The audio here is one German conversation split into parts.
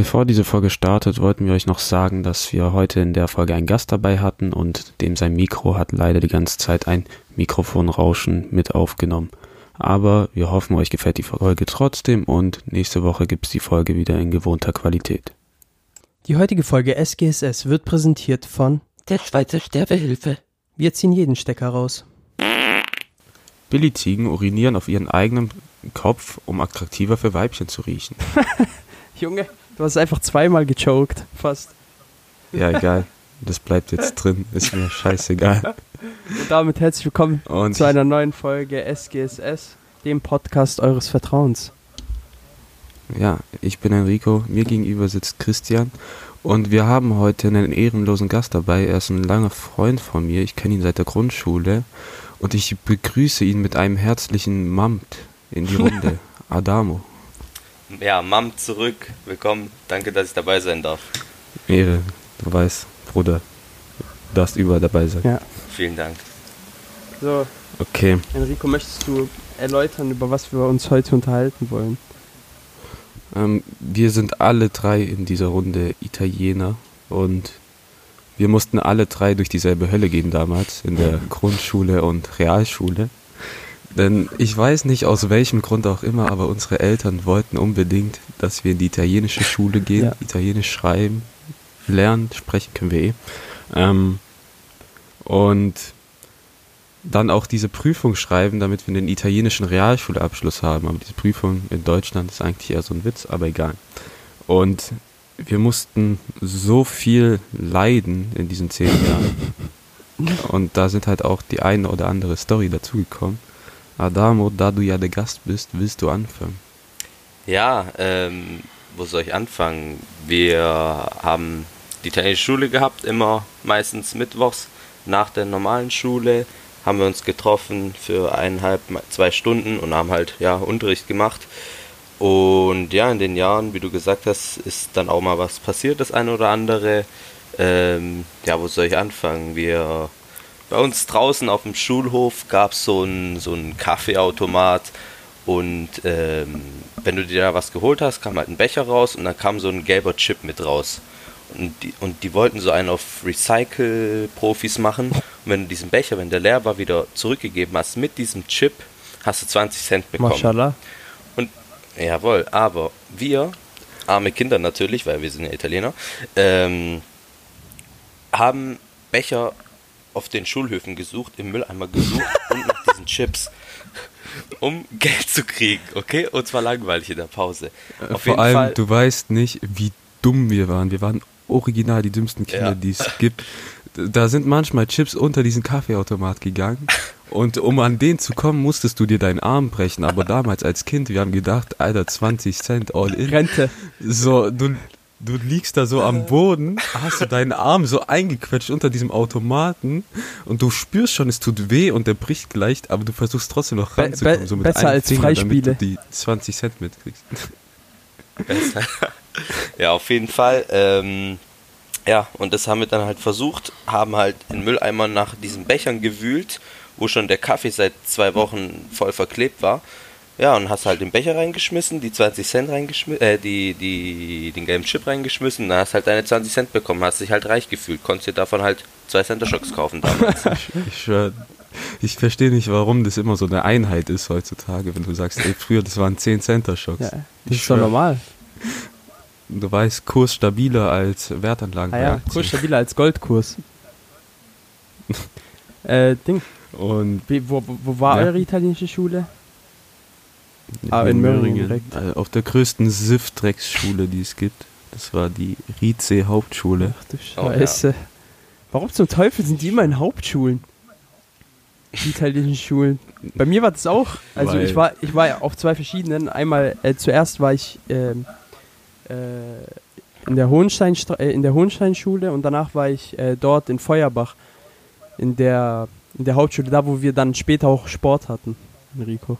Bevor diese Folge startet, wollten wir euch noch sagen, dass wir heute in der Folge einen Gast dabei hatten und dem sein Mikro hat leider die ganze Zeit ein Mikrofonrauschen mit aufgenommen. Aber wir hoffen, euch gefällt die Folge trotzdem und nächste Woche gibt es die Folge wieder in gewohnter Qualität. Die heutige Folge SGSS wird präsentiert von Der Schweizer Sterbehilfe. Wir ziehen jeden Stecker raus. Billigziegen urinieren auf ihren eigenen Kopf, um attraktiver für Weibchen zu riechen. Junge, du hast einfach zweimal gechoked. Fast. Ja, egal. Das bleibt jetzt drin. Ist mir scheißegal. Und damit herzlich willkommen Und zu einer neuen Folge SGSS, dem Podcast eures Vertrauens. Ja, ich bin Enrico, mir gegenüber sitzt Christian und wir haben heute einen ehrenlosen Gast dabei. Er ist ein langer Freund von mir, ich kenne ihn seit der Grundschule und ich begrüße ihn mit einem herzlichen Mamt in die Runde. Adamo. Ja, Mam zurück. Willkommen. Danke, dass ich dabei sein darf. Ehre, du weißt, Bruder, du darfst überall dabei sein. Ja. Vielen Dank. So, Okay, Enrico, möchtest du erläutern, über was wir uns heute unterhalten wollen? ähm, wir sind alle drei in dieser Runde Italiener und wir mussten alle drei durch dieselbe Hölle gehen damals in der Grundschule und Realschule. Denn ich weiß nicht aus welchem Grund auch immer, aber unsere Eltern wollten unbedingt, dass wir in die italienische Schule gehen, Ja. Italienisch schreiben, lernen, sprechen können wir eh. Ähm, und dann auch diese Prüfung schreiben, damit wir einen italienischen Realschulabschluss haben. Aber diese Prüfung in Deutschland ist eigentlich eher so ein Witz, aber egal. Und wir mussten so viel leiden in diesen zehn Jahren. Und da sind halt auch die eine oder andere Story dazugekommen. Adamo, da du ja der Gast bist, willst du anfangen? Ja, ähm, wo soll ich anfangen? Wir haben die italienische Schule gehabt, immer meistens mittwochs nach der normalen Schule haben wir uns getroffen für eineinhalb, zwei Stunden und haben halt ja Unterricht gemacht. Und ja, in den Jahren, wie du gesagt hast, ist dann auch mal was passiert, das eine oder andere. Ähm, ja, wo soll ich anfangen? Wir bei uns draußen auf dem Schulhof gab es so einen so einen Kaffeeautomat und ähm, wenn du dir da was geholt hast, kam halt ein Becher raus und dann kam so ein gelber Chip mit raus. Und die, und die wollten so einen auf Recycle-Profis machen. Und wenn du diesen Becher, wenn der leer war, wieder zurückgegeben hast mit diesem Chip, hast du 20 Cent bekommen. Mashallah. Jawohl, aber wir, arme Kinder natürlich, weil wir sind ja Italiener, ähm, haben Becher auf den Schulhöfen gesucht, im Mülleimer gesucht und nach diesen Chips, um Geld zu kriegen, okay? Und zwar langweilig in der Pause. Auf Vor jeden allem, Fall, du weißt nicht, wie dumm wir waren. Wir waren original die dümmsten Kinder, Ja. die es gibt. Da sind manchmal Chips unter diesen Kaffeeautomat gegangen. Und um an den zu kommen, musstest du dir deinen Arm brechen. Aber damals als Kind, wir haben gedacht, Alter, 20 Cent all in. Rente. So, du, du liegst da so am Boden, hast du deinen Arm so eingequetscht unter diesem Automaten und du spürst schon, es tut weh und der bricht gleich, aber du versuchst trotzdem noch ranzukommen. be- so mit besser einem als Finger, Freispiele. Damit du die 20 Cent mitkriegst. ja, auf jeden Fall, ähm, ja, und das haben wir dann halt versucht, haben halt in Mülleimern nach diesen Bechern gewühlt, wo schon der Kaffee seit zwei Wochen voll verklebt war. Ja, und hast halt den Becher reingeschmissen, die 20 Cent reingeschmissen, äh, die, die, den gelben Chip reingeschmissen, dann hast halt deine 20 Cent bekommen, hast dich halt reich gefühlt, konntest dir davon halt zwei Center Schocks kaufen damals. Ich schwör, ich verstehe nicht, warum das immer so eine Einheit ist heutzutage, wenn du sagst, ey, früher, das waren 10 Center Schocks. Ja, das Ich ist doch schwör. normal. Du weißt, Kurs stabiler als Wertanlagen Ah ja. Kurs stabiler als Goldkurs. äh, Ding, Und wie, wo, wo wo war Ja. eure italienische Schule? Ah, in Möhringen direkt. äh, auf der größten SIF-Drecksschule, die es gibt. Das war die Rize Hauptschule. Ach du Oh, ja. Scheiße. Warum zum Teufel sind die immer in Hauptschulen? Die italienischen Schulen. Bei mir war das auch. Also Weil- ich war, ich war auf zwei verschiedenen. Einmal äh, zuerst war ich ähm, äh, in der Hohenstein äh, in der Hohensteinschule und danach war ich äh, dort in Feuerbach in der in der Hauptschule, da wo wir dann später auch Sport hatten, Enrico.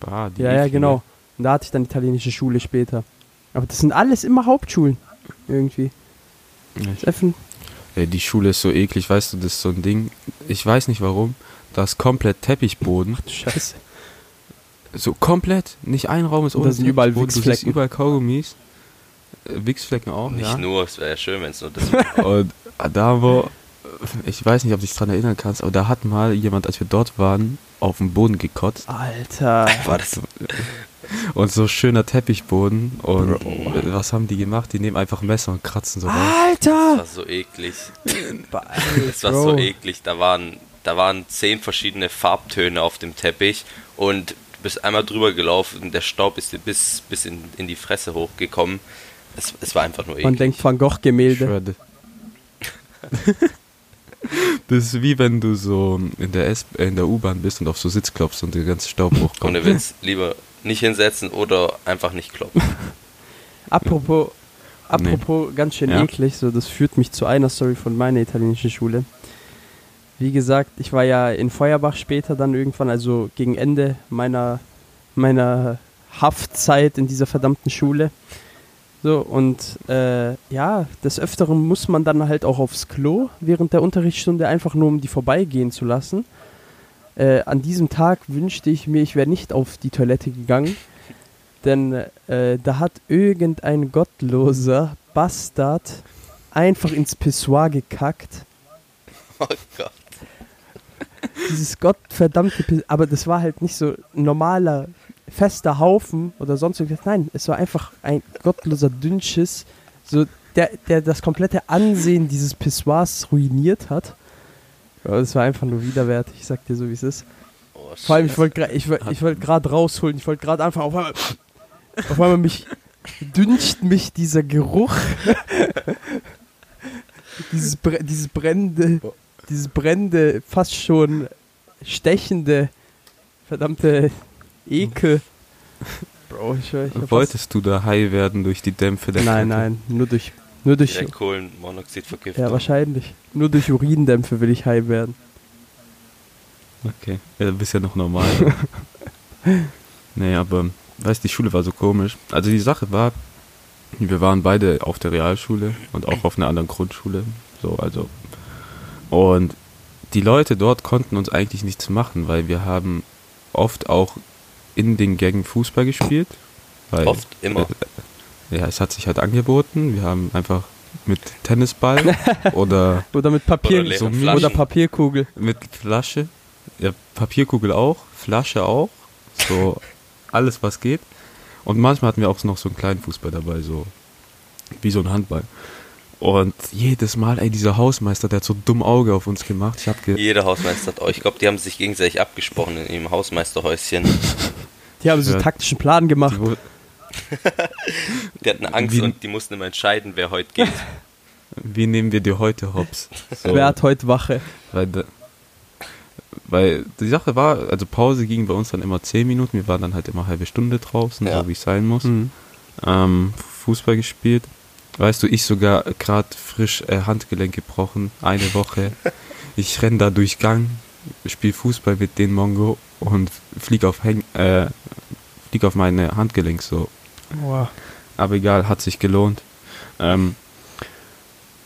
Bah, die Ja, ja, genau. Und da hatte ich dann italienische Schule später. Aber das sind alles immer Hauptschulen. Irgendwie. Ey, die Schule ist so eklig, weißt du, das ist so ein Ding. Ich weiß nicht warum. Da ist komplett Teppichboden. Ach du Scheiße. So komplett. Nicht ein Raum ist ohne da sind überall Wichsflecken. überall Kaugummis. Äh, Wichsflecken auch, Nicht ja. nur, es wäre ja schön, wenn es nur das wäre. Und da wo, ich weiß nicht, ob du dich dran erinnern kannst, aber da hat mal jemand, als wir dort waren, auf den Boden gekotzt. Alter. War das Und so schöner Teppichboden. Und was haben die gemacht? Die nehmen einfach Messer und kratzen so raus. Das Alter! war so eklig. Das Das war so eklig. Da waren, da waren zehn verschiedene Farbtöne auf dem Teppich und du bist einmal drüber gelaufen und der Staub ist dir bis, bis in, in die Fresse hochgekommen. Es, es war einfach nur Man eklig. denkt Van Gogh-Gemälde. Das ist wie wenn du so in der, S äh, in der U-Bahn bist und auf so Sitz klopfst und der ganze Staub hochkommt. Ohne Witz, lieber nicht hinsetzen oder einfach nicht klopfen. Apropos, apropos ganz schön Ja. eklig, so das führt mich zu einer Story von meiner italienischen Schule. Wie gesagt, ich war ja in Feuerbach später dann irgendwann, also gegen Ende meiner, meiner Haftzeit in dieser verdammten Schule. So, und äh, ja, des Öfteren muss man dann halt auch aufs Klo während der Unterrichtsstunde, einfach nur um die vorbeigehen zu lassen. Äh, an diesem Tag wünschte ich mir, ich wäre nicht auf die Toilette gegangen, denn äh, da hat irgendein gottloser Bastard einfach ins Pissoir gekackt. Oh Gott. Dieses gottverdammte Pissoir, aber das war halt nicht so normaler, fester Haufen oder sonst irgendwas. Nein, es war einfach ein gottloser Dünnschiss, so der, der das komplette Ansehen dieses Pissoirs ruiniert hat. Das war einfach nur widerwärtig, ich sag dir so, wie es ist. Oh, Vor allem, ich wollte ich, ich wollte gerade rausholen, ich wollte gerade einfach auf einmal, auf einmal mich düncht mich dieser Geruch, dieses, dieses brennende, dieses brennende, fast schon stechende, verdammte Ekel. Bro, ich, ich Wolltest du da high werden durch die Dämpfe der Nein, Kette? nein, nur durch, nur durch, Direkt Kohlenmonoxidvergiftung. ja wahrscheinlich, nur durch Urindämpfe will ich high werden. Okay, ja, du bist ja noch normal. nee, aber, weißt die Schule war so komisch. Also die Sache war, wir waren beide auf der Realschule und auch auf einer anderen Grundschule. So, also. Und die Leute dort konnten uns eigentlich nichts machen, weil wir haben oft auch in den Gängen Fußball gespielt. Weil, Oft, immer. Äh, ja, es hat sich halt angeboten. Wir haben einfach mit Tennisball oder Oder mit Papier, Oder so, oder Papierkugel. mit Flasche. Ja, Papierkugel auch, Flasche auch. So alles, was geht. Und manchmal hatten wir auch noch so einen kleinen Fußball dabei, so wie so ein Handball. Und jedes Mal, ey, dieser Hausmeister, der hat so dumm Auge auf uns gemacht. Ich hab ge Jeder Hausmeister hat euch. Ich glaube, die haben sich gegenseitig abgesprochen in ihrem Hausmeisterhäuschen. Die haben so Ja. einen taktischen Plan gemacht. die, hatten Angst Wie- und die mussten immer entscheiden, wer heute geht. wie nehmen wir dir heute hops? So, Wer hat heute Wache? weil, weil die Sache war, also Pause ging bei uns dann immer 10 Minuten. Wir waren dann halt immer eine halbe Stunde draußen, Ja. so wie es sein muss. Mhm. ähm, Fußball gespielt. Weißt du, ich sogar gerade frisch äh, Handgelenk gebrochen, eine Woche. Ich renn da durch Gang, spiele Fußball mit den Mongo und flieg auf, Häng äh, flieg auf meine Handgelenk so. Boah. Aber egal, hat sich gelohnt. Ähm,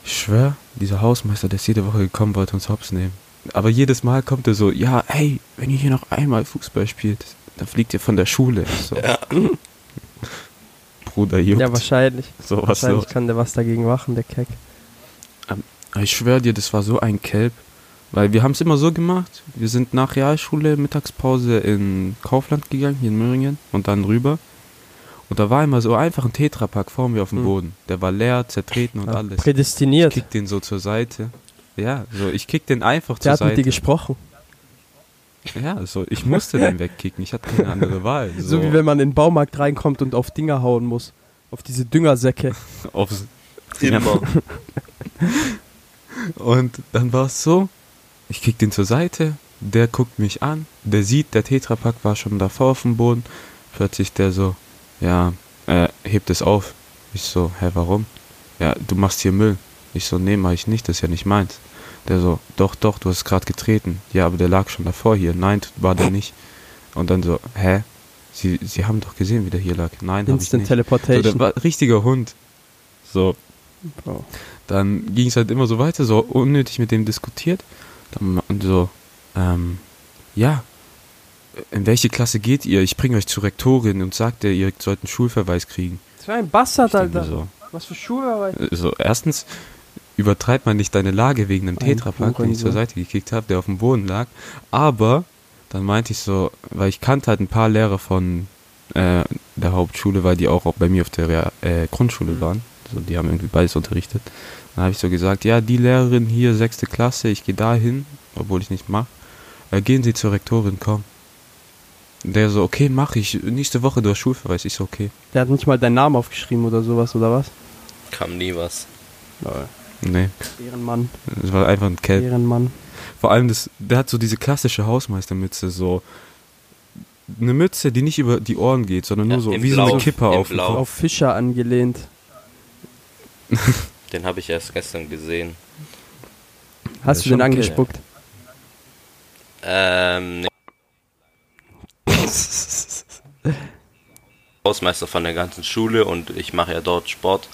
ich schwör, dieser Hausmeister, der ist jede Woche gekommen, wollte uns hops nehmen. Aber jedes Mal kommt er so, ja, hey, wenn ihr hier noch einmal Fußball spielt, dann fliegt ihr von der Schule. So. Bruder, juckt. Ja, wahrscheinlich. so was wahrscheinlich so. kann der was dagegen machen, der Keck. Ich schwör dir, das war so ein Kelb. Weil wir haben es immer so gemacht. Wir sind nach Realschule Mittagspause in Kaufland gegangen, hier in Möhringen, und dann rüber. Und da war immer so einfach ein Tetrapack vor mir auf dem Hm. Boden. Der war leer, zertreten und Ja, alles. Ich Prädestiniert. kick den so zur Seite. Ja, so ich kick den einfach Der zur hat mit dir Seite. gesprochen. Ja, so ich musste den wegkicken. Ich hatte keine andere Wahl. So. So, wie wenn man in den Baumarkt reinkommt und auf Dinger hauen muss. Auf diese Düngersäcke. aufs Immer. Und dann war es so, ich kick den zur Seite, der guckt mich an, der sieht, der Tetrapack war schon davor auf dem Boden. Plötzlich der so, ja, äh, hebt es auf. Ich so, hä, warum? Ja, du machst hier Müll. Ich so, nee, mach ich nicht, das ist ja nicht meins. Der so, doch, doch, du hast gerade getreten. Ja, aber der lag schon davor hier. Nein, war der nicht. Und dann so, hä? Sie, Sie haben doch gesehen, wie der hier lag. Nein, hab ich nicht. So, der Teleportation. war ein richtiger Hund. So, Bro. dann ging es halt immer so weiter, so unnötig mit dem diskutiert. Dann und so, ähm, ja, in welche Klasse geht ihr? Ich bringe euch zur Rektorin und sagt ihr, ihr sollt einen Schulverweis kriegen. Das war ein Bastard, Alter. so, Was für Schuhe? Also erstens übertreibt man nicht deine Lage wegen einem Ein Tetrapack, den ich zur. Seite gekickt habe, der auf dem Boden lag. Aber dann meinte ich so, weil ich kannte halt ein paar Lehrer von äh, der Hauptschule, weil die auch, auch bei mir auf der äh, Grundschule waren. Also die haben irgendwie beides unterrichtet. Dann habe ich so gesagt, ja, die Lehrerin hier, sechste Klasse, ich gehe da hin, obwohl ich nicht mache. Äh, gehen Sie zur Rektorin, komm. Der so, okay, mach ich. Nächste Woche du hast Schulverweis. Ich so, okay. Der hat nicht mal deinen Namen aufgeschrieben oder sowas, oder was? Kam nie was. Nee, Ehrenmann. es war einfach ein Kelp. Ehrenmann. Vor allem, das, der hat so diese klassische Hausmeistermütze, so eine Mütze, die nicht über die Ohren geht, sondern nur Ja, so wie so Blau, eine Kipper auf Blau. Auf Fischer angelehnt. Den habe ich erst gestern gesehen. Hast du den angespuckt? Ähm, nee. Hausmeister von der ganzen Schule und ich mache ja dort Sport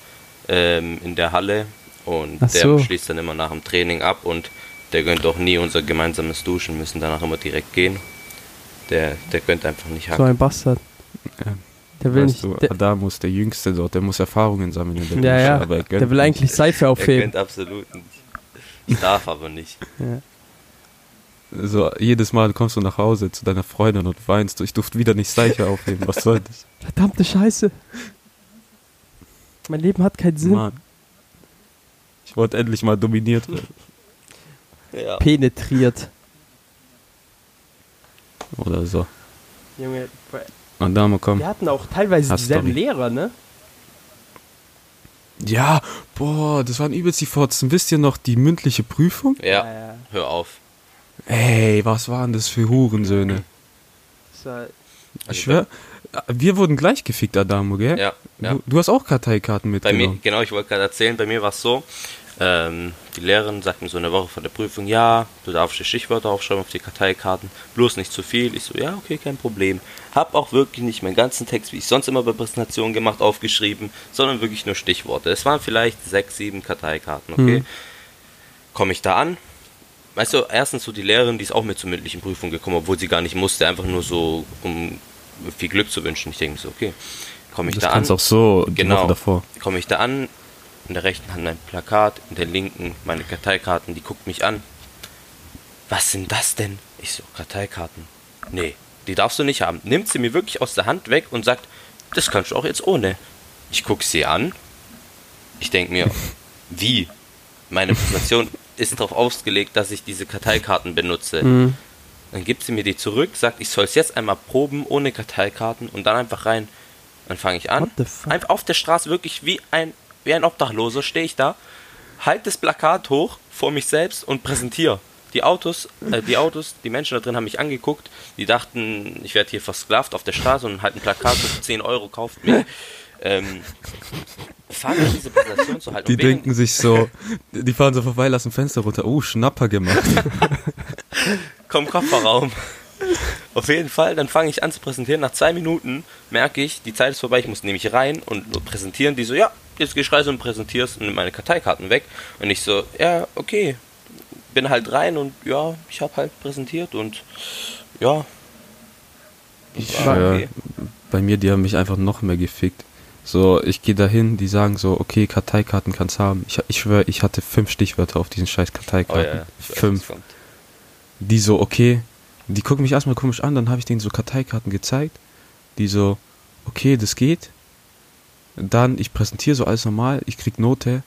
ähm, in der Halle und Ach der so. schließt dann immer nach dem Training ab und der gönnt auch nie unser gemeinsames Duschen, müssen danach immer direkt gehen. Der, der gönnt einfach nicht So hacken. ein Bastard. Ja. Der will weißt nicht. du, der, Adamus, der Jüngste dort, der muss Erfahrungen sammeln in der ja, Dusche, ja. aber er gönnt Der will nicht. eigentlich Seife Er aufheben. gönnt absolut nicht. Ich darf aber nicht. So, jedes Mal kommst du nach Hause zu deiner Freundin und weinst, ich durfte wieder nicht Seife aufheben, was soll das? Verdammte Scheiße. Mein Leben hat keinen Sinn. Mann. Ich wollte endlich mal dominiert werden. Ja. Penetriert. Oder so. Junge, Adamo, komm. wir hatten auch teilweise Hast dieselben Story. Lehrer, ne? Ja, boah, das waren übelst die Fotzen. Wisst ihr noch die mündliche Prüfung? ja, Äh, hör auf. Ey, was waren das für Hurensöhne? das war- Ich schwör, wir wurden gleich gefickt, Adamo, gell? Ja, ja. Du, du hast auch Karteikarten Bei mir, mitgenommen. genau, ich wollte gerade erzählen, bei mir war es so, ähm, die Lehrerin sagt mir so eine Woche vor der Prüfung, ja, du darfst die Stichwörter aufschreiben auf die Karteikarten, bloß nicht zu viel. Ich so, ja, okay, kein Problem. Hab auch wirklich nicht meinen ganzen Text, wie ich sonst immer bei Präsentationen gemacht, aufgeschrieben, sondern wirklich nur Stichworte. Es waren vielleicht sechs, sieben Karteikarten, okay? Hm. Komme ich da an? Weißt du, erstens so die Lehrerin, die ist auch mit zur mündlichen Prüfung gekommen, obwohl sie gar nicht musste, einfach nur so, um viel Glück zu wünschen. Ich denke mir so, okay, komme ich Das da an? kannst auch so Genau. Davor. komme ich da an, in der rechten Hand ein Plakat, in der linken meine Karteikarten, die guckt mich an. Was sind das denn? Ich so, Karteikarten. Nee, die darfst du nicht haben. Nimmt sie mir wirklich aus der Hand weg und sagt, das kannst du auch jetzt ohne. Ich gucke sie an. Ich denke mir, wie? Meine Präsentation ist darauf ausgelegt, dass ich diese Karteikarten benutze. Mhm. Dann gibt sie mir die zurück, sagt, ich soll es jetzt einmal proben ohne Karteikarten und dann einfach rein. Dann fange ich an. Einfach auf der Straße wirklich wie ein, wie ein Obdachloser stehe ich da, halt das Plakat hoch vor mich selbst und präsentiere. Die Autos, äh, die Autos, die Menschen da drin haben mich angeguckt, die dachten, ich werde hier versklavt auf der Straße und halt ein Plakat für 10 Euro kauft mich. Ähm, fange ich diese Präsentation zu halten. Die denken sich so, die fahren so vorbei, lassen Fenster runter. Oh, Schnapper gemacht. komm Kofferraum. Auf jeden Fall, dann fange ich an zu präsentieren. Nach zwei Minuten merke ich, die Zeit ist vorbei, ich muss nämlich rein und präsentieren. Die so, ja, jetzt gehst du rein und präsentierst und nimm meine Karteikarten weg. Und ich so, ja, okay. Bin halt rein und ja, ich habe halt präsentiert und ja. Ich war schwör, okay. bei mir, die haben mich einfach noch mehr gefickt. So, ich gehe dahin, die sagen so, okay, Karteikarten kannst haben. Ich, ich schwör, ich hatte fünf Stichwörter auf diesen scheiß Oh Karteikarten. ja, ich weiß, fünf. Die so, okay, die gucken mich erstmal komisch an, dann habe ich denen so Karteikarten gezeigt. Die so, okay, das geht. Dann, ich präsentiere so alles normal, ich krieg Note,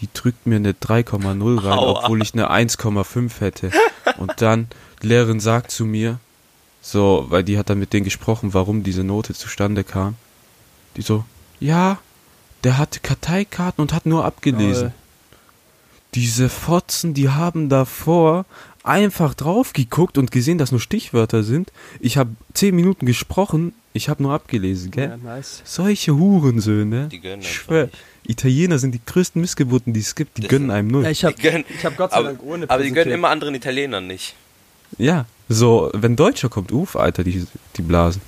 die drückt mir eine 3,0 rein, Aua. obwohl ich eine 1,5 hätte. Und dann, die Lehrerin sagt zu mir, so, weil die hat dann mit denen gesprochen, warum diese Note zustande kam. Die so, ja, der hatte Karteikarten und hat nur abgelesen. Lol. Diese Fotzen, die haben davor einfach drauf geguckt und gesehen, dass nur Stichwörter sind. Ich habe zehn Minuten gesprochen, ich habe nur abgelesen, gell? Ja, nice. Solche Hurensöhne. Die gönnen ich schwör, nicht. Italiener sind die größten Missgeburten, die es gibt. Die Das gönnen einem null. Ja, ich habe hab Gott sei Aber, Dank ohne aber die gönnen immer anderen Italienern nicht. Ja, so, wenn Deutscher kommt, uff, Alter, die, die Blasen.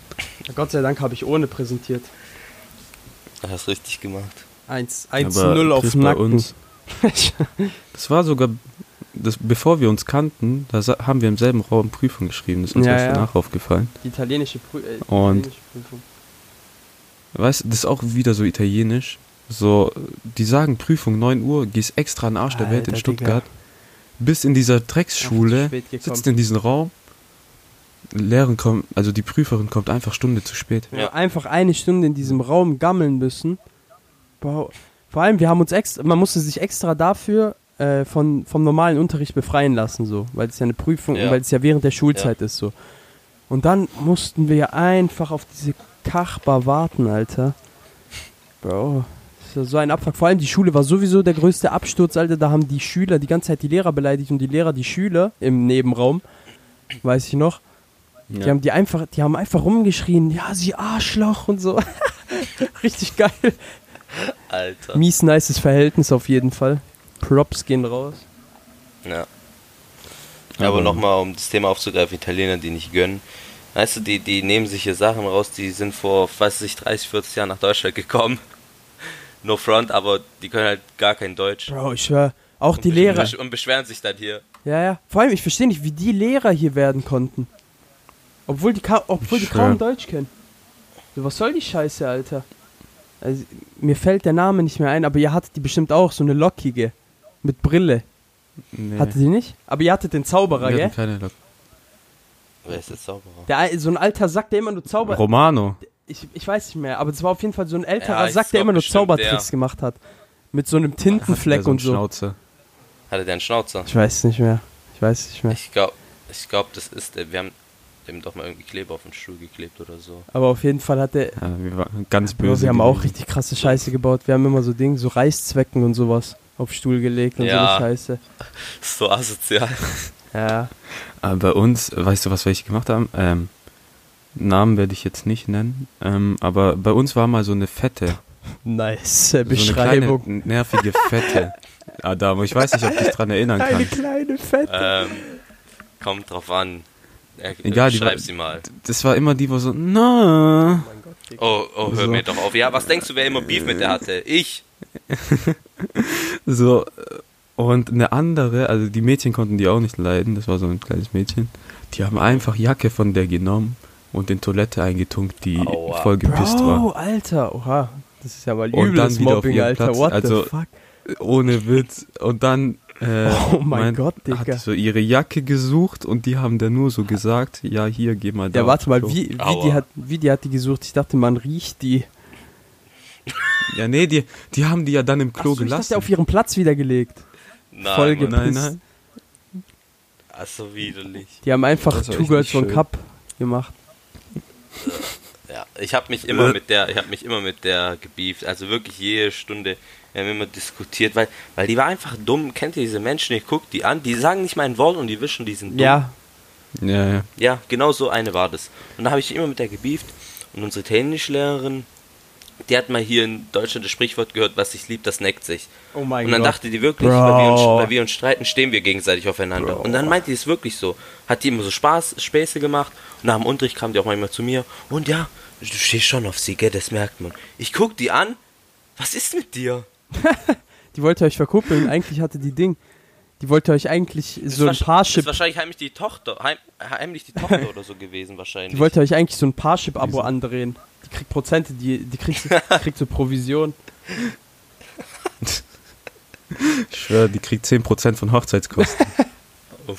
Gott sei Dank habe ich ohne präsentiert. Das hast du richtig gemacht. 1, 1 Aber 0 auf Nacken. uns- Das war sogar, das, bevor wir uns kannten, da haben wir im selben Raum Prüfung geschrieben. Das ist uns Ja, ja. danach aufgefallen. Die italienische, Prü äh, die italienische Prüfung. Weißt du, das ist auch wieder so italienisch. So, die sagen Prüfung 9 Uhr, gehst extra an den Arsch der Welt in Alter, Stuttgart. Bis in dieser Drecksschule, sitzt in diesem Raum. Lehrerin kommt, also die Prüferin kommt einfach Stunde zu spät. Ja. Einfach eine Stunde in diesem Raum gammeln müssen. Boah. Vor allem, wir haben uns extra, man musste sich extra dafür äh, von, vom normalen Unterricht befreien lassen, so, weil es ja eine Prüfung, Ja. weil es ja während der Schulzeit ist, so. Und dann mussten wir ja einfach auf diese Kachbar warten, Alter. Bro, das ist ja so ein Abfuck. Vor allem die Schule war sowieso der größte Absturz, Alter. Da haben die Schüler die ganze Zeit die Lehrer beleidigt und die Lehrer die Schüler im Nebenraum. Weiß ich noch. Die haben die einfach, die haben einfach rumgeschrien, ja, sie Arschloch und so. Richtig geil. Alter. Mies nices Verhältnis auf jeden Fall. Props gehen raus. Ja. Aber Aber- nochmal, um das Thema aufzugreifen, Italiener, die nicht gönnen. Weißt du, die, die nehmen sich hier Sachen raus, die sind vor, weiß ich, 30, 40 Jahren nach Deutschland gekommen. No front, aber die können halt gar kein Deutsch. Bro, ich schwör, auch die und Lehrer. besch- Und beschweren sich dann hier. Ja, ja. Vor allem, ich verstehe nicht, wie die Lehrer hier werden konnten. Obwohl die, ka obwohl die Ich kaum. Deutsch kennen. So, was soll die Scheiße, Alter? Also, mir fällt der Name nicht mehr ein, aber ihr hattet die bestimmt auch, so eine lockige. Mit Brille. Nee, Hattet ihr nicht? Aber ihr hattet den Zauberer, wir gell? keine Lok Wer ist der Zauberer? Der, al- so ein alter Sack, der immer nur Zauber... Romano. Ich, ich weiß nicht mehr, aber es war auf jeden Fall so ein älterer Ja, Sack, der immer nur Zaubertricks der. gemacht hat. Mit so einem Tintenfleck so und so. Schnauzer. Hatte der einen Schnauzer? Ich weiß nicht mehr. Ich weiß nicht mehr. Ich glaube, ich glaub, das ist der. Wir haben dem doch mal irgendwie Kleber auf den Stuhl geklebt oder so. Aber auf jeden Fall hat der. Ja, wir waren ganz böse. wir haben auch gewesen. richtig krasse Scheiße gebaut. Wir haben immer so Dinge, so Reißzwecken und sowas auf Stuhl gelegt und so Ja. eine Scheiße. So asozial. Ja. Aber bei uns, weißt du, was wir eigentlich gemacht haben? Ähm, Namen werde ich jetzt nicht nennen. Ähm, aber bei uns war mal so eine fette. Nice So äh, eine Beschreibung. kleine, nervige Fette. Adamo, ich weiß nicht, ob du dich dran erinnern Eine kannst. kleine Fette. ähm, kommt drauf an. Er, Egal, die schreib war- sie mal. Das war immer die, wo so, na. Oh, oh, hör So. mir doch auf. Ja, was denkst du, wer immer Beef mit der hatte? Ich. So, äh, und eine andere, also die Mädchen konnten die auch nicht leiden, das war so ein kleines Mädchen. Die haben einfach Jacke von der genommen und in Toilette eingetunkt, die Aua. voll gepisst Bro, war. Alter. Oha. Das ist ja mal Und dann übles wieder auf Mobbing, ihren Alter. Platz. What Also, the fuck? Ohne Witz. Und dann äh, Oh mein Gott, Digga. hat so ihre Jacke gesucht und die haben dann nur so gesagt, ja, hier, geh mal da. Ja, warte mal, wie, wie, die hat, wie die hat die gesucht? Ich dachte, man riecht die. Ja, nee, die, die haben die ja dann im Klo Achso, ich gelassen. dachte, auf ihren Platz wieder gelegt. Nein, Voll Mann. nein, gepisst. nein. Ach, so widerlich. Die haben einfach Two Girls One. Cup gemacht. Ja, ich habe mich immer mit der, ich habe mich immer mit der gebieft. Also wirklich jede Stunde. Wir haben immer diskutiert, weil, weil die war einfach dumm. Kennt ihr diese Menschen? Ich guck die an, die sagen nicht mal ein Wort und die wischen diesen dumm. Ja, Ja, ja. Ja, genau so eine war das. Und da habe ich immer mit der gebieft. Und unsere Technischlehrerin, die hat mal hier in Deutschland das Sprichwort gehört, was sich liebt, das neckt sich. oh mein Und dann Gott. dachte die wirklich, weil wir, uns, Bro. weil wir uns streiten, stehen wir gegenseitig aufeinander. Und dann meinte die es wirklich so. Hat die immer so Spaß, Späße gemacht. Und nach dem Unterricht kam die auch manchmal zu mir. Und ja, du stehst schon auf sie, gell, das merkt man. Ich guck die an. Was ist mit dir? Die wollte euch verkuppeln. Eigentlich hatte die Ding. Die wollte euch eigentlich Das so ein Parship. ist wahrscheinlich heimlich die Tochter, heim, heimlich die Tochter oder so gewesen wahrscheinlich. Die wollte euch eigentlich so ein Parship-Abo andrehen. Die kriegt Prozente, die, die kriegt, die kriegt so Provision. Ich schwör, die kriegt 10% von Hochzeitskosten.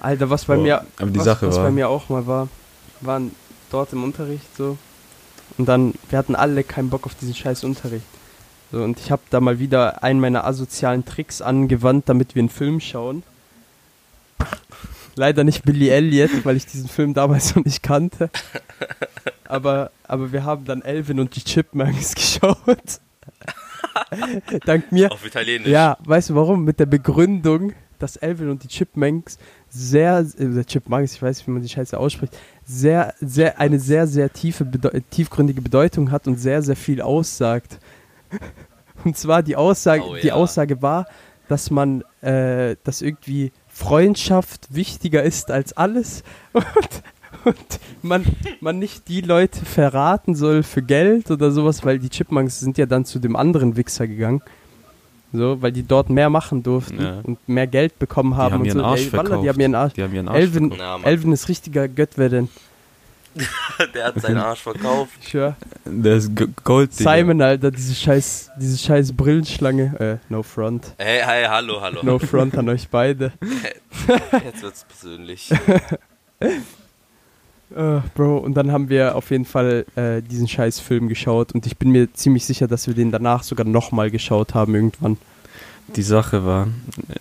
Alter, was bei Boah, mir, aber die was, Sache was war- bei mir auch mal war, waren dort im Unterricht so. Und dann, wir hatten alle keinen Bock auf diesen scheiß Unterricht. So, und ich habe da mal wieder einen meiner asozialen Tricks angewandt, damit wir einen Film schauen. Leider nicht Billy Elliot, weil ich diesen Film damals noch nicht kannte. Aber, aber wir haben dann Elvin und die Chipmunks geschaut. Dank mir. Auf Italienisch. Ja, weißt du warum? Mit der Begründung, dass Elvin und die Chipmunks sehr, äh, Chipmunks, ich weiß nicht, wie man die Scheiße ausspricht, sehr, sehr, eine sehr, sehr tiefe, Bedeu tiefgründige Bedeutung hat und sehr, sehr viel aussagt. Und zwar die Aussage, Oh, die ja. Aussage war, dass man, äh, dass irgendwie Freundschaft wichtiger ist als alles und, und man, man nicht die Leute verraten soll für Geld oder sowas, weil die Chipmunks sind ja dann zu dem anderen Wichser gegangen. So, weil die dort mehr machen durften Ja. und mehr Geld bekommen haben. haben und ihren so. Arsch Ey, verkauft. die haben ihren Arsch. Die haben ihren Arsch Elvin, verkauft. Elvin ist richtiger Göttwer denn. Der hat seinen Arsch verkauft. Schwör. Der ist Gold. Simon, Alter, diese scheiß, diese scheiß Brillenschlange. Äh, no front. Hey, hey, hallo, hallo. No front an euch beide. Jetzt wird's persönlich. Äh, Bro, und dann haben wir auf jeden Fall äh, diesen scheiß Film geschaut und ich bin mir ziemlich sicher, dass wir den danach sogar nochmal geschaut haben irgendwann. Die Sache war,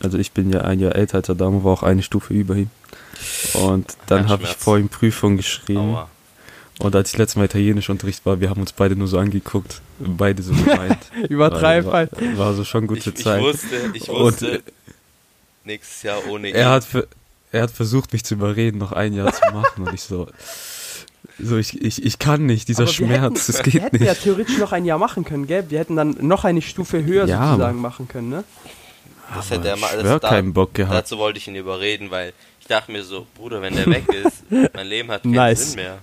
also ich bin ja ein Jahr älter als Adamo, war auch eine Stufe über ihm. Und dann habe ich vor ihm Prüfung geschrieben. Aua. Und als ich letztes Mal Italienischunterricht war, wir haben uns beide nur so angeguckt. Beide so gemeint. Übertreib war, halt. war so schon gute Ich, ich Zeit. wusste, ich Und, wusste, äh, nächstes Jahr ohne er ihn. hat, ver- er hat versucht, mich zu überreden, noch ein Jahr zu machen. Und ich so, so ich, ich, ich kann nicht, dieser wir Schmerz, hätten, das Wir geht hätten ja nicht. theoretisch noch ein Jahr machen können, gell? Wir hätten dann noch eine Stufe höher Ja, sozusagen machen können, ne? Das Aber hätte er ich mal, das schwör da- keinen Bock gehabt. Dazu wollte ich ihn überreden, weil ich dachte mir so, Bruder, wenn der weg ist, mein Leben hat keinen Nice. Sinn mehr.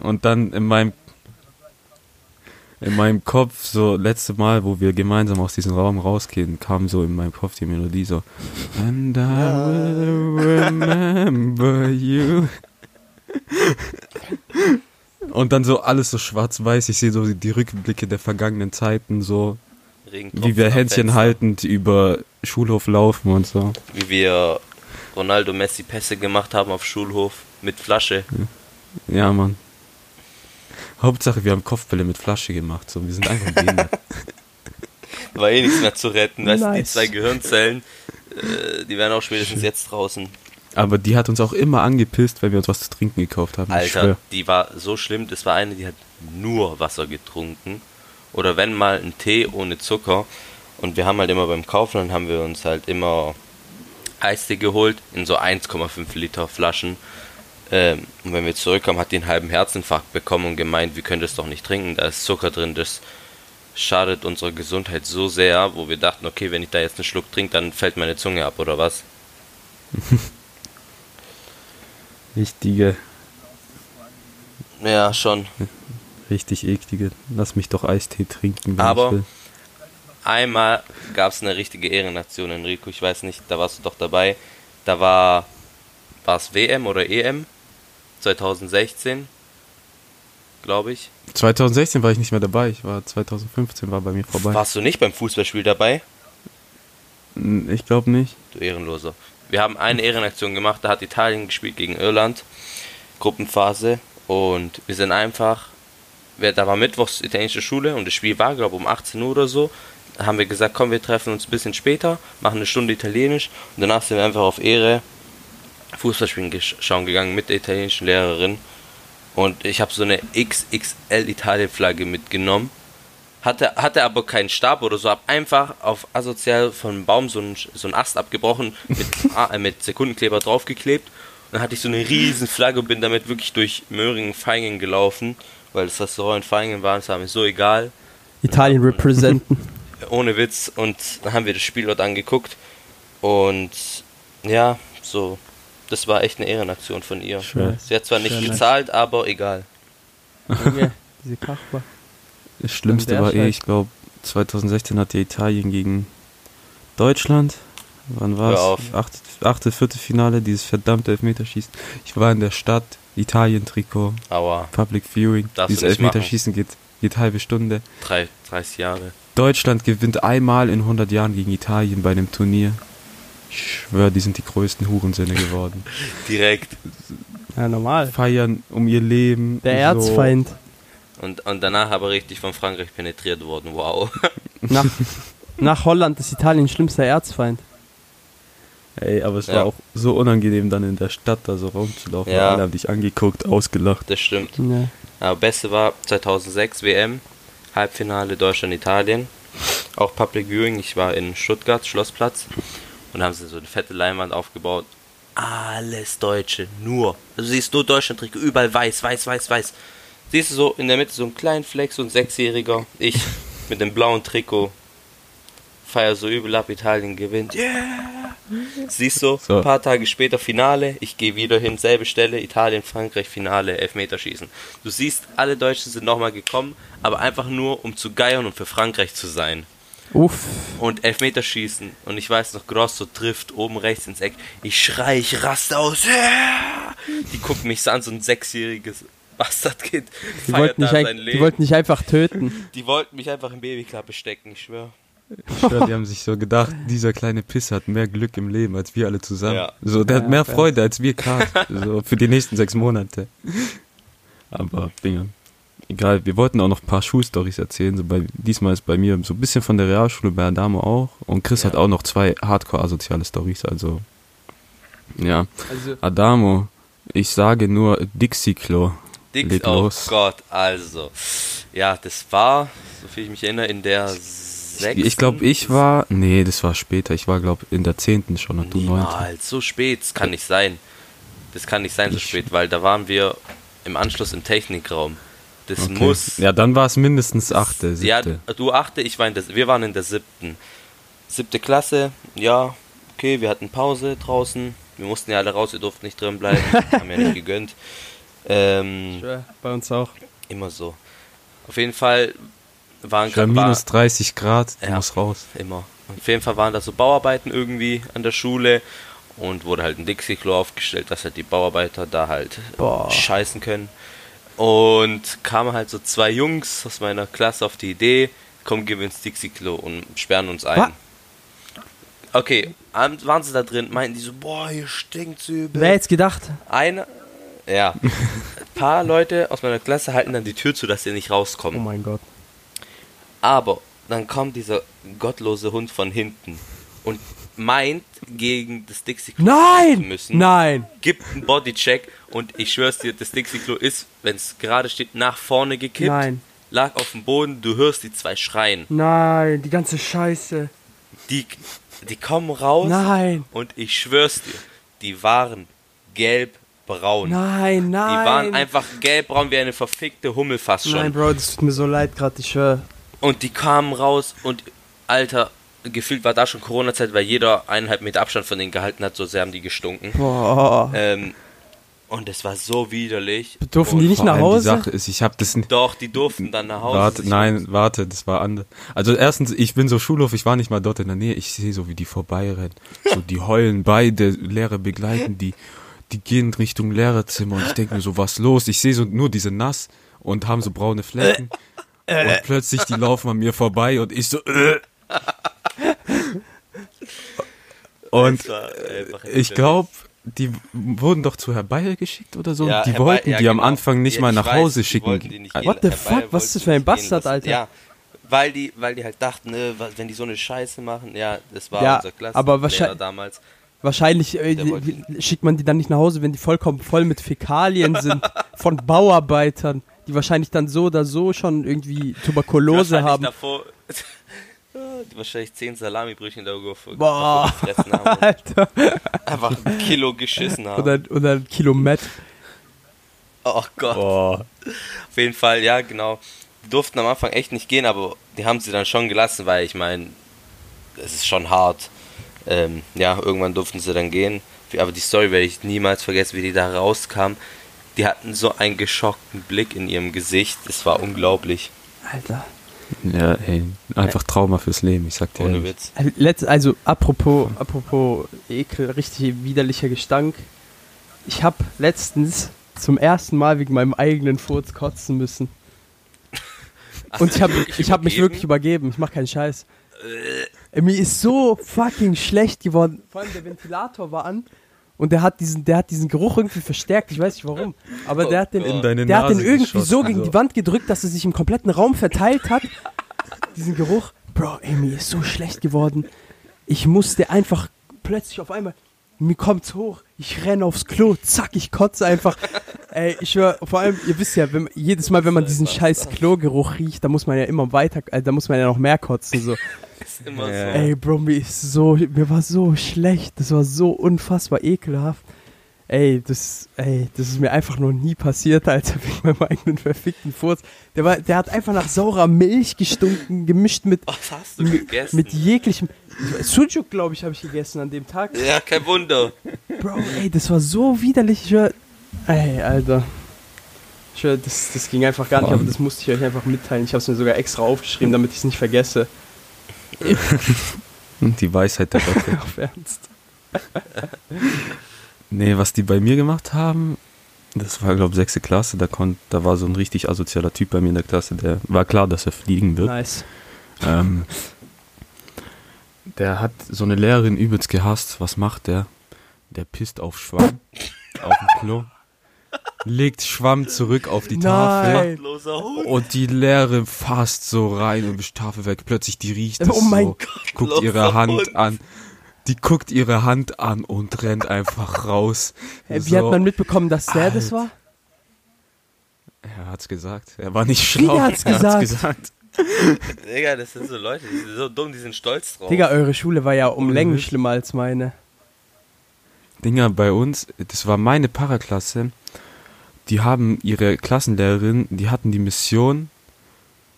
Und dann in meinem in meinem Kopf, so letzte Mal, wo wir gemeinsam aus diesem Raum rausgehen, kam so in meinem Kopf die Melodie so And I will remember you. Und dann so alles so schwarz-weiß. Ich sehe so die Rückblicke der vergangenen Zeiten, so wie wir Händchen haltend über Schulhof laufen und so. Wie wir Ronaldo Messi Pässe gemacht haben auf Schulhof mit Flasche. Ja, Mann. Hauptsache, wir haben Kopfbälle mit Flasche gemacht. So, wir sind einfach behindert. War eh nichts mehr zu retten. Weißt du, die zwei Gehirnzellen, äh, die wären auch spätestens jetzt draußen. Aber die hat uns auch immer angepisst, wenn wir uns was zu trinken gekauft haben. Alter, die war so schlimm. Das war eine, die hat nur Wasser getrunken. Oder wenn mal ein Tee ohne Zucker. Und wir haben halt immer beim Kaufland haben wir uns halt immer Eistee geholt in so 1,5 Liter Flaschen. Ähm, und wenn wir zurückkommen, hat die einen halben Herzinfarkt bekommen und gemeint, wir können das doch nicht trinken, da ist Zucker drin, das schadet unserer Gesundheit so sehr, wo wir dachten, okay, wenn ich da jetzt einen Schluck trinke, dann fällt meine Zunge ab oder was. Richtige, Ja, schon. richtig eklige. Lass mich doch Eistee trinken. wenn Aber- ich will. Einmal gab es eine richtige Ehrenaktion, Enrico. Ich weiß nicht, da warst du doch dabei. Da war war es WM oder EM 2016, glaube ich. 2016 war ich nicht mehr dabei. Ich war 2015 war bei mir vorbei. Warst du nicht beim Fußballspiel dabei? Ich glaube nicht. Du Ehrenloser. Wir haben eine Ehrenaktion gemacht, da hat Italien gespielt gegen Irland, Gruppenphase. Und wir sind einfach, da war mittwochs italienische Schule und das Spiel war, glaube ich, um 18 Uhr oder so. Da haben wir gesagt, komm, wir treffen uns ein bisschen später, machen eine Stunde Italienisch und danach sind wir einfach auf Ehre Fußballspielen schauen gegangen mit der italienischen Lehrerin. Und ich habe so eine XXL Italien-Flagge mitgenommen. Hatte, hatte aber keinen Stab oder so, hab einfach auf asozial von einem Baum so einen, so einen Ast abgebrochen, mit, äh, mit Sekundenkleber draufgeklebt. Und dann hatte ich so eine riesen Flagge und bin damit wirklich durch Möhringen, Feingen gelaufen, weil das Restaurant in Feingen war, das war mir so egal. Italien representen. Ohne Witz. Und dann haben wir das Spiel dort angeguckt. Und ja, so, das war echt eine Ehrenaktion von ihr. Schön. Sie hat zwar nicht Schön, nice. gezahlt, aber egal. Junge, diese Kachba. Das Schlimmste war eh, Scheiß. ich glaube, 2016 hatte Italien gegen Deutschland. Wann war es? Achte, achte, vierte Finale, dieses verdammte Elfmeterschießen. Ich war in der Stadt, Italien-Trikot, Aua, Public Viewing. Darfst dieses machen. Elfmeterschießen geht, geht halbe Stunde. drei, 30 Jahre. Deutschland gewinnt einmal in 100 Jahren gegen Italien bei einem Turnier. Ich schwör, die sind die größten Hurensöhne geworden. Direkt. Ja, normal. Feiern um ihr Leben. Der so. Erzfeind. Und, und danach aber richtig von Frankreich penetriert worden. Wow. Nach, nach Holland ist Italien schlimmster Erzfeind. Ey, aber es Ja. war auch so unangenehm, dann in der Stadt da so rumzulaufen. Ja. Alle haben dich angeguckt, ausgelacht. Das stimmt. Ja. Aber Beste war 2006 WM, Halbfinale Deutschland-Italien. Auch Public Viewing, ich war in Stuttgart, Schlossplatz. Und haben sie so eine fette Leinwand aufgebaut. Alles Deutsche, nur. Also siehst nur Deutschland-Trikot, überall weiß, weiß, weiß, weiß. Siehst du so in der Mitte so einen kleinen Fleck, so ein Sechsjähriger. Ich mit dem blauen Trikot. Feier so übel ab, Italien gewinnt. Yeah! Siehst du, So. ein paar Tage später Finale, ich gehe wieder hin, selbe Stelle, Italien, Frankreich, Finale, Elfmeterschießen. Du siehst, alle Deutschen sind nochmal gekommen, aber einfach nur, um zu geiern und für Frankreich zu sein. Uff. Und Elfmeterschießen. Und ich weiß noch, Grosso trifft oben rechts ins Eck. Ich schrei, ich raste aus. Yeah! Die gucken mich so an, so ein sechsjähriges Bastardkind Die wollten, die wollten nicht einfach töten. Die wollten mich einfach in Babyklappe stecken, ich schwör. Ich schwör, die haben sich so gedacht, dieser kleine Piss hat mehr Glück im Leben als wir alle zusammen. Ja. So, der Ja, hat mehr. Freude als wir gerade. So, für die nächsten sechs Monate. Aber, Dinge. Egal, wir wollten auch noch ein paar Schulstories erzählen. So bei, diesmal ist bei mir so ein bisschen von der Realschule bei Adamo auch. Und Chris Ja. hat auch noch zwei hardcore-asoziale Stories. Also, ja. Also, Adamo, ich sage nur Dixie-Klo. Dix, Leg oh los. Gott, also. Ja, das war, soviel ich mich erinnere, in der sechsten. Ich glaube, ich war. Nee, das war später. Ich war, glaube in der zehnten schon und du neunte. Niemals, so spät, das kann nicht sein. Das kann nicht sein so Ich- spät, weil da waren wir im Anschluss im Technikraum. Das Okay. muss. Ja, dann war es mindestens achte, Ja, siebte. du achte, ich war in der, wir waren in der siebten. Siebte Klasse, ja, okay, wir hatten Pause draußen. Wir mussten ja alle raus, wir durften nicht drin bleiben. haben ja nicht gegönnt. Ähm, schwör, bei uns auch. immer so. Auf jeden Fall waren war- minus 30 Grad, du Ja. musst raus. Immer. Auf jeden Fall waren da so Bauarbeiten irgendwie an der Schule und wurde halt ein Dixie-Klo aufgestellt, dass halt die Bauarbeiter da halt Boah. scheißen können. Und kamen halt so zwei Jungs aus meiner Klasse auf die Idee, komm, gehen wir ins Dixie-Klo und sperren uns ein. Wa- Okay, abends waren sie da drin, meinten die so, boah, hier stinkt's übel. Wer hätte gedacht? Eine, ja, ein paar Leute aus meiner Klasse halten dann die Tür zu, dass sie nicht Oh rauskommen. mein Gott. Aber dann kommt dieser gottlose Hund von hinten und meint, gegen das Dixie-Klo zu Nein! müssen. Nein! Gibt einen Bodycheck und ich schwör's dir, das Dixie-Klo ist, wenn es gerade steht, nach vorne gekippt. Nein. Lag auf dem Boden, du hörst die zwei schreien. Nein, die ganze Scheiße. Die, die kommen raus Nein! und ich schwör's dir, die waren gelb-braun. Nein, nein! Die waren einfach gelb-braun wie eine verfickte Hummel fast schon. Nein, Bro, das tut mir so leid gerade, ich schwör. Und die kamen raus und Alter, gefühlt war da schon Corona-Zeit, weil jeder eineinhalb Meter Abstand von denen gehalten hat, so sehr haben die gestunken. Boah. Ähm, und es war so widerlich. Durften und die nicht nach Hause? Die Sache ist, ich habe das nicht. Doch, die durften dann nach Hause. Warte, nein, warte, das war anders. Also erstens, ich bin so Schulhof, ich war nicht mal dort in der Nähe. Ich sehe so, wie die vorbeirennen. So, die heulen beide, Lehrer begleiten die. Die gehen Richtung Lehrerzimmer und ich denke mir so, was los? Ich sehe so nur diese nass und haben so braune Flecken. Und plötzlich, die laufen an mir vorbei und ich so, äh. Und war einfach ich glaube, die wurden doch zu Herbei geschickt oder so. Ja, die herbei- wollten ja, die am genau. Anfang nicht Ja, mal nach weiß, Hause schicken. What the herbei fuck? Was ist das für ein Bastard. Alter? Ja, weil die, weil die halt dachten, ne, wenn die so eine Scheiße machen, ja, das war Ja, unser Klasse aber wahrscheinlich- damals. Wahrscheinlich äh, schickt man die dann nicht nach Hause, wenn die vollkommen voll mit Fäkalien sind von Bauarbeitern, die wahrscheinlich dann so oder so schon irgendwie Tuberkulose haben. Davor, die wahrscheinlich zehn Salamibrötchen davor Boah. gefressen haben Alter. einfach ein Kilo geschissen haben. Oder, oder ein Kilo Met. oh Gott. Auf jeden Fall, ja, genau. Die durften am Anfang echt nicht gehen, aber die haben sie dann schon gelassen, weil ich meine, es ist schon hart. Ähm, ja, irgendwann durften sie dann gehen. Aber die Story werde ich niemals vergessen, wie die da rauskamen. Die hatten so einen geschockten Blick in ihrem Gesicht. Es war unglaublich. Alter. Ja, ey, einfach Trauma fürs Leben, ich sag dir. Ohne. Witz. Letz, also apropos, apropos Ekel, richtig widerlicher Gestank. Ich habe letztens zum ersten Mal wegen meinem eigenen Furz kotzen müssen. Und ich habe ich hab mich wirklich übergeben. Ich mach keinen Scheiß. Äh, Mir ist so fucking schlecht geworden. Vor allem der Ventilator war an und der hat diesen, der hat diesen Geruch irgendwie verstärkt. Ich weiß nicht warum. Aber Oh der hat den, der hat den Nase irgendwie geschossen, so gegen so. die Wand gedrückt, dass er sich im kompletten Raum verteilt hat. Diesen Geruch. Bro, ey, mir ist so schlecht geworden. Ich musste einfach plötzlich auf einmal, mir kommt's hoch, ich renne aufs Klo, zack, ich kotze einfach. Ey, ich schwör, vor allem, ihr wisst ja, wenn, jedes Mal, wenn man diesen scheiß Klogeruch riecht, da muss man ja immer weiter, äh, da muss man ja noch mehr kotzen, so. Ist immer Ja. so. Ey, Bro, mir ist so, mir war so schlecht, das war so unfassbar ekelhaft. Ey, das, ey, das ist mir einfach noch nie passiert, Alter, wegen meinem eigenen verfickten Furz. Der war, der hat einfach nach saurer Milch gestunken, gemischt mit, Was hast du gegessen? mit jeglichem, Sujuk, glaube ich, habe ich gegessen an dem Tag. ja, kein Wunder. Bro, ey, das war so widerlich, ich schwör, ey, Alter. Ich schwör, das, das ging einfach gar nicht, aber das musste ich euch einfach mitteilen. Ich habe es mir sogar extra aufgeschrieben, damit ich es nicht vergesse. Die Weisheit der Götter. Auf Ernst. Nee, was die bei mir gemacht haben, Das war, glaube ich, sechste Klasse. Da, konnt, da war so ein richtig asozialer Typ bei mir in der Klasse. Der war klar, dass er fliegen wird. Nice. Ähm, der hat so eine Lehrerin übelst gehasst. Was macht der? Der pisst auf Schwamm auf dem Klo, legt Schwamm zurück auf die Tafel und die Lehrerin fasst so rein und wischt Tafel weg. Plötzlich die riecht es Oh mein so, guckt loser ihre Hand Hund. an. Die guckt ihre Hand an und rennt einfach raus. Äh, Wie So. hat man mitbekommen, dass der das war? Er hat's gesagt. Er war nicht schlau. hat's er gesagt? Hat's gesagt. Digga, das sind so Leute, die sind so dumm, die sind stolz drauf. Digga, eure Schule war ja um Längen schlimmer als meine. Dinger bei uns, das war meine Paraklasse. Die haben ihre Klassenlehrerin, die hatten die Mission,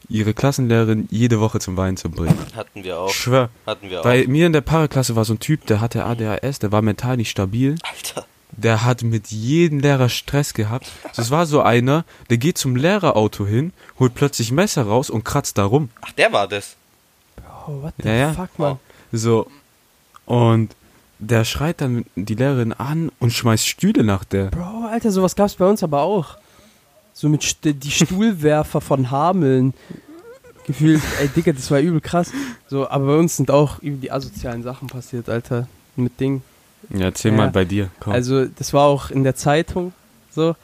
ihre Klassenlehrerin jede Woche zum Weinen zu bringen. Hatten wir auch. Schwör. Hatten wir Bei auch. mir in der Paraklasse war so ein Typ, der hatte ADHS, der war mental nicht stabil. Alter. Der hat mit jedem Lehrer Stress gehabt. Das war so einer, der geht zum Lehrerauto hin, holt plötzlich Messer raus und kratzt da rum. Ach, der war das. Oh, what the Ja, ja. fuck, man. So. Und der schreit dann die Lehrerin an und schmeißt Stühle nach der. Bro, Alter, sowas gab's bei uns aber auch. So mit St die Stuhlwerfer von Hameln. Gefühlt, ey Digga, das war übel krass. So, aber bei uns sind auch übel die asozialen Sachen passiert, Alter. Mit Ding. Ja, erzähl Ja. mal bei dir. Komm. Also, das war auch in der Zeitung so.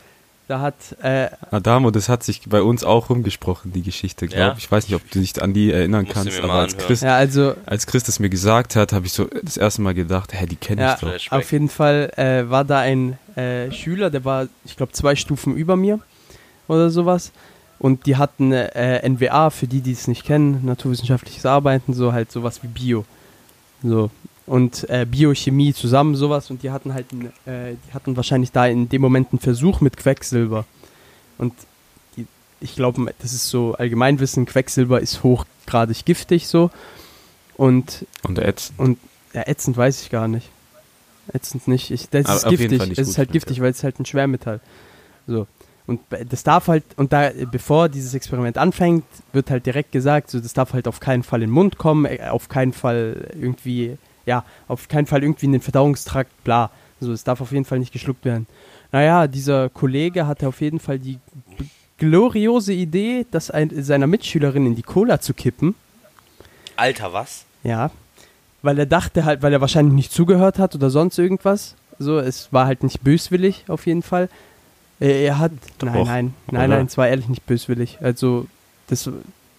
Da hat, äh, Adamo, das hat sich bei uns auch rumgesprochen, die Geschichte, glaube Ja? ich. Ich weiß nicht, ob du dich an die erinnern Musst kannst, aber als. Chris, ja, also, als Chris das mir gesagt hat, habe ich so das erste Mal gedacht, hä, die kenne Ja. ich doch. Flashback. Auf jeden Fall äh, war da ein äh, Schüler, der war, ich glaube, zwei Stufen über mir oder sowas. Und die hatten äh, NWA, für die, die es nicht kennen, naturwissenschaftliches Arbeiten, so halt sowas wie Bio. So. Und äh, Biochemie zusammen, sowas. Und die hatten halt, ein, äh, die hatten wahrscheinlich da in dem Moment einen Versuch mit Quecksilber. Und die, ich glaube, das ist so Allgemeinwissen, Quecksilber ist hochgradig giftig so. Und Und ätzend. und ja, ätzend weiß ich gar nicht. Ätzend nicht. Ich, das Aber ist giftig. Es ist halt giftig, weil es halt ein Schwermetall. So. Und das darf halt, und da, bevor dieses Experiment anfängt, wird halt direkt gesagt, so, das darf halt auf keinen Fall in den Mund kommen, äh, auf keinen Fall irgendwie, ja, auf keinen Fall irgendwie in den Verdauungstrakt, bla. So, es darf auf jeden Fall nicht geschluckt werden. Naja, dieser Kollege hatte auf jeden Fall die gloriose Idee, das ein, seiner Mitschülerin in die Cola zu kippen. Alter, was? Ja. Weil er dachte halt, weil er wahrscheinlich nicht zugehört hat oder sonst irgendwas. So, es war halt nicht böswillig auf jeden Fall. Er, er hat. Doch, nein, nein, nein, oder? nein, es war ehrlich nicht böswillig. Also, das.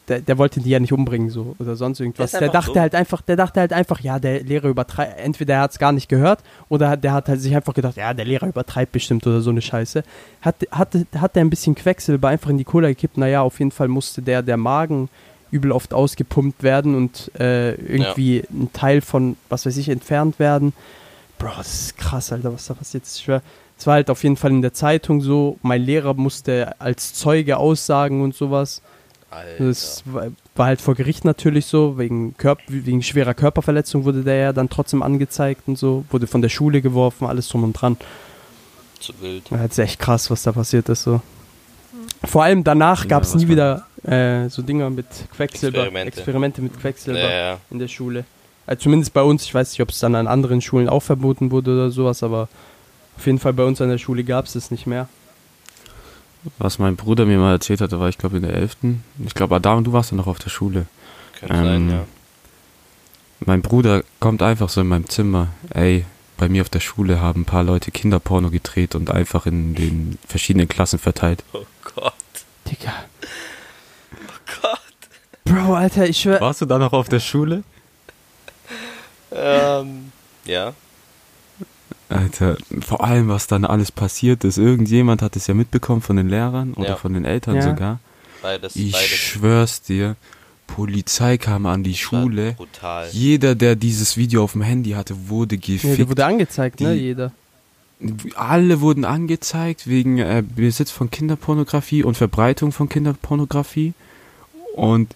Der, der wollte die ja nicht umbringen, so oder sonst irgendwas. Der dachte dumm. halt einfach, der dachte halt einfach, ja, der Lehrer übertreibt. Entweder er hat es gar nicht gehört oder hat, der hat halt sich einfach gedacht, ja, der Lehrer übertreibt bestimmt oder so eine Scheiße. Hat, hatte, hat der ein bisschen Quecksilber einfach in die Cola gekippt. Naja, auf jeden Fall musste der, der Magen übel oft ausgepumpt werden und äh, irgendwie ein Teil von, was weiß ich, entfernt werden. Bro, das ist krass, Alter, was da passiert. Ich schwör, es war halt auf jeden Fall in der Zeitung so. Mein Lehrer musste als Zeuge aussagen und sowas. Alter. Das war, halt vor Gericht natürlich so, wegen, Körp wegen schwerer Körperverletzung wurde der ja dann trotzdem angezeigt und so, wurde von der Schule geworfen, alles drum und dran. Zu wild. Das ist echt krass, was da passiert ist so. Vor allem danach gab es nie wieder äh, so Dinger mit Quecksilber, Experimente. Experimente, mit Quecksilber Ja, ja. in der Schule. Also zumindest bei uns, ich weiß nicht, ob es dann an anderen Schulen auch verboten wurde oder sowas, aber auf jeden Fall bei uns an der Schule gab es das nicht mehr. Was mein Bruder mir mal erzählt hat, da war ich glaube in der 11. Ich glaube, Adam, du warst ja noch auf der Schule. Könnte Ähm, sein, ja. Mein Bruder kommt einfach so in meinem Zimmer. Ey, bei mir auf der Schule haben ein paar Leute Kinderporno gedreht und einfach in den verschiedenen Klassen verteilt. Oh Gott. Digga. Oh Gott. Bro, Alter, ich schwör. Warst du da noch auf der Schule? Ähm, ja. Alter, vor allem, was dann alles passiert ist. Irgendjemand hat es ja mitbekommen von den Lehrern oder Ja. von den Eltern Ja. sogar. Beides, Ich beides. schwör's dir, Polizei kam an die Schule. Brutal. Jeder, der dieses Video auf dem Handy hatte, wurde Ja, gefickt. der wurde angezeigt, ne, Die- jeder. Alle wurden angezeigt wegen äh, Besitz von Kinderpornografie und Verbreitung von Kinderpornografie. Und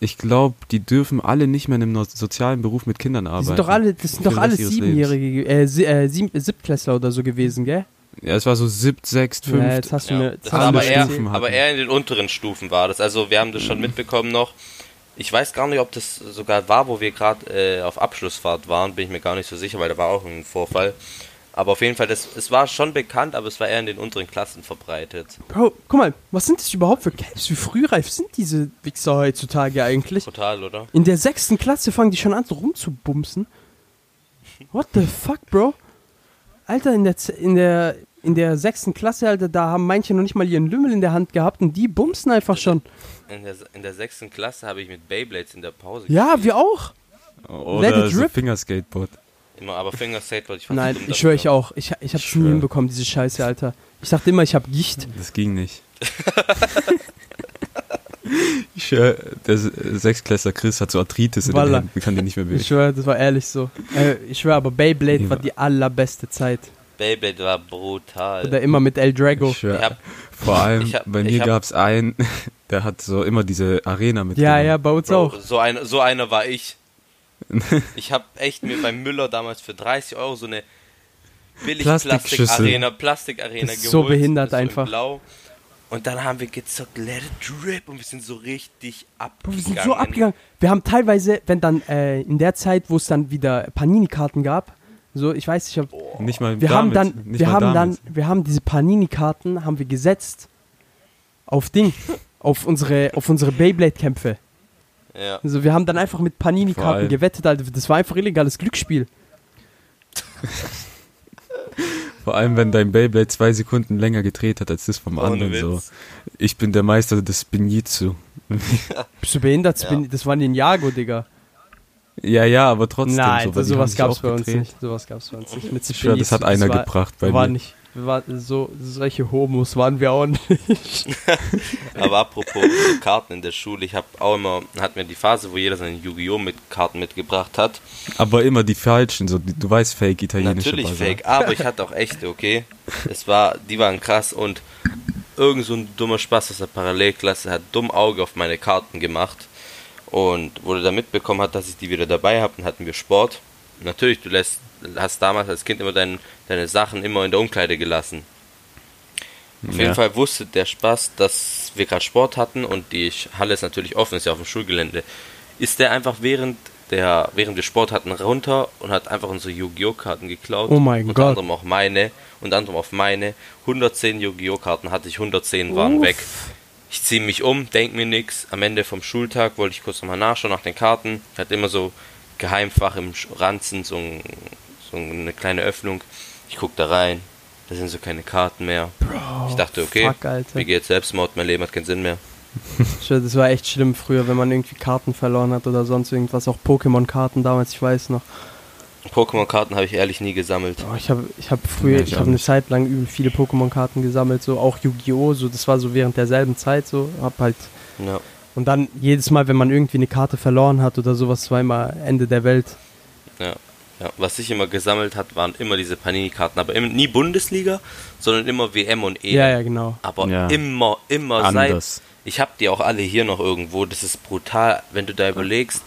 ich glaube, die dürfen alle nicht mehr in einem sozialen Beruf mit Kindern arbeiten. sind doch alle, das sind doch den alle Rest ihres Siebenjährige, ge- äh, sie, äh sieb, Siebtklässler oder so gewesen, gell? Ja, es war so siebt, sechst, fünft. Ja, jetzt hast du Ja. mir. Das jetzt war aber mir eher, hatten. aber eher in den unteren Stufen war das. Also wir haben das schon mitbekommen noch. Ich weiß gar nicht, ob das sogar war, wo wir gerade äh, auf Abschlussfahrt waren, bin ich mir gar nicht so sicher, weil da war auch ein Vorfall. Aber auf jeden Fall, das, es war schon bekannt, aber es war eher in den unteren Klassen verbreitet. Bro, guck mal, was sind das überhaupt für Caps? Wie frühreif sind diese Wichser heutzutage eigentlich? Total, oder? In der sechsten Klasse fangen die schon an, so rumzubumsen. What the fuck, Bro? Alter, in der, in der, in der sechsten Klasse, Alter, da haben manche noch nicht mal ihren Lümmel in der Hand gehabt und die bumsen einfach schon. In der, in der sechsten Klasse habe ich mit Beyblades in der Pause Ja, gespielt. wir auch. Let Oder it so drip. Fingerskateboard. Immer, aber Fingerskate wollte ich fast Nein, dumm ich schwöre ich auch. Ich, ich hab's nie hinbekommen, diese Scheiße, Alter. Ich dachte immer, ich hab Gicht. Das ging nicht. ich schwör, der S- Sechsklässler Chris hat so Arthritis in den. Händen, kann den nicht mehr bewegen. Ich schwöre, das war ehrlich so. Äh, ich schwöre, aber Beyblade Ja. war die allerbeste Zeit. Beyblade war brutal. Oder immer mit El Drago. Ich schwör, Ich hab, vor allem ich hab- bei mir hab- gab's einen, der hat so immer diese Arena mit. Ja, ja, bei uns Bro, auch. so, ein, so einer war ich. Ich habe echt mir beim Müller damals für 30 Euro so eine billig Plastikschüssel. Plastik-Arena Plastik ist so behindert in einfach. Blau. Und dann haben wir gezockt, let it drip und wir sind so richtig abgegangen. wir sind so abgegangen. Wir haben teilweise, wenn dann äh, in der Zeit, wo es dann wieder Panini-Karten gab, so, ich weiß, ich hab, Nicht mal wir haben damit, dann, nicht wir mal haben damit. dann, wir haben diese Panini-Karten, haben wir gesetzt auf Ding, auf unsere, auf unsere Beyblade-Kämpfe. Ja. Also wir haben dann einfach mit Panini-Karten gewettet, Alter. Das war einfach illegales Glücksspiel. Vor allem, wenn dein Beyblade zwei Sekunden länger gedreht hat als das vom Ohne anderen. So. Witz. Ich bin der Meister des Binjitsu. Bist du behindert? Ja. Das war ein Ninjago, Digga. Ja, ja, aber trotzdem. Nein, so, haben sowas gab's bei uns nicht. Sowas gab's bei uns nicht. Mit Ich schwör, das hat einer war, gebracht bei war mir. nicht. Wir waren so, solche Homos waren wir auch nicht. Aber apropos so Karten in der Schule, ich habe auch immer, hatten wir die Phase, wo jeder seine Yu-Gi-Oh! mit Karten mitgebracht hat. Aber immer die falschen, so, die- du weißt, fake italienische Natürlich Basar. fake, aber ich hatte auch echte, okay? Es war, die waren krass und irgend so ein dummer Spaß aus der Parallelklasse hat dumm Auge auf meine Karten gemacht und wurde dann mitbekommen hat, dass ich die wieder dabei habe, dann hatten wir Sport. Natürlich, du lässt, hast damals als Kind immer dein, deine Sachen immer in der Umkleide gelassen. Auf Ja. jeden Fall wusste der Spaß, dass wir gerade Sport hatten und die Halle ist natürlich offen, ist ja auf dem Schulgelände. Ist der einfach während der während wir Sport hatten runter und hat einfach unsere Yu-Gi-Oh Karten geklaut. Oh mein unter Gott. anderem auch meine, unter anderem auf meine 110 Yu-Gi-Oh Karten hatte ich 110 waren Uff. weg. Ich ziehe mich um, denk mir nix. Am Ende vom Schultag wollte ich kurz nochmal nachschauen nach den Karten. Ich hatte immer so Geheimfach im Ranzen, so, ein, so eine kleine Öffnung. Ich guck da rein, da sind so keine Karten mehr. ich dachte, okay, Fuck, Alter. mir geht Selbstmord, mein Leben hat keinen Sinn mehr. Das war echt schlimm früher, wenn man irgendwie Karten verloren hat oder sonst irgendwas. Auch Pokémon-Karten damals, ich weiß noch. Pokémon-Karten habe ich ehrlich nie gesammelt. Oh, ich habe ich hab früher, Ja, ich ich habe eine. Zeit lang übel viele Pokémon-Karten gesammelt, so auch Yu-Gi-Oh! So, das war so während derselben Zeit so. Hab halt. Ja. Und dann jedes Mal, wenn man irgendwie eine Karte verloren hat oder sowas, war immer Ende der Welt. Ja, ja. Was ich immer gesammelt hat, waren immer diese Panini-Karten, aber immer, nie Bundesliga, sondern immer WM und EM. Ja, ja, genau. Aber Ja. immer, immer Anders. seit. Ich hab die auch alle hier noch irgendwo. Das ist brutal, wenn du da überlegst.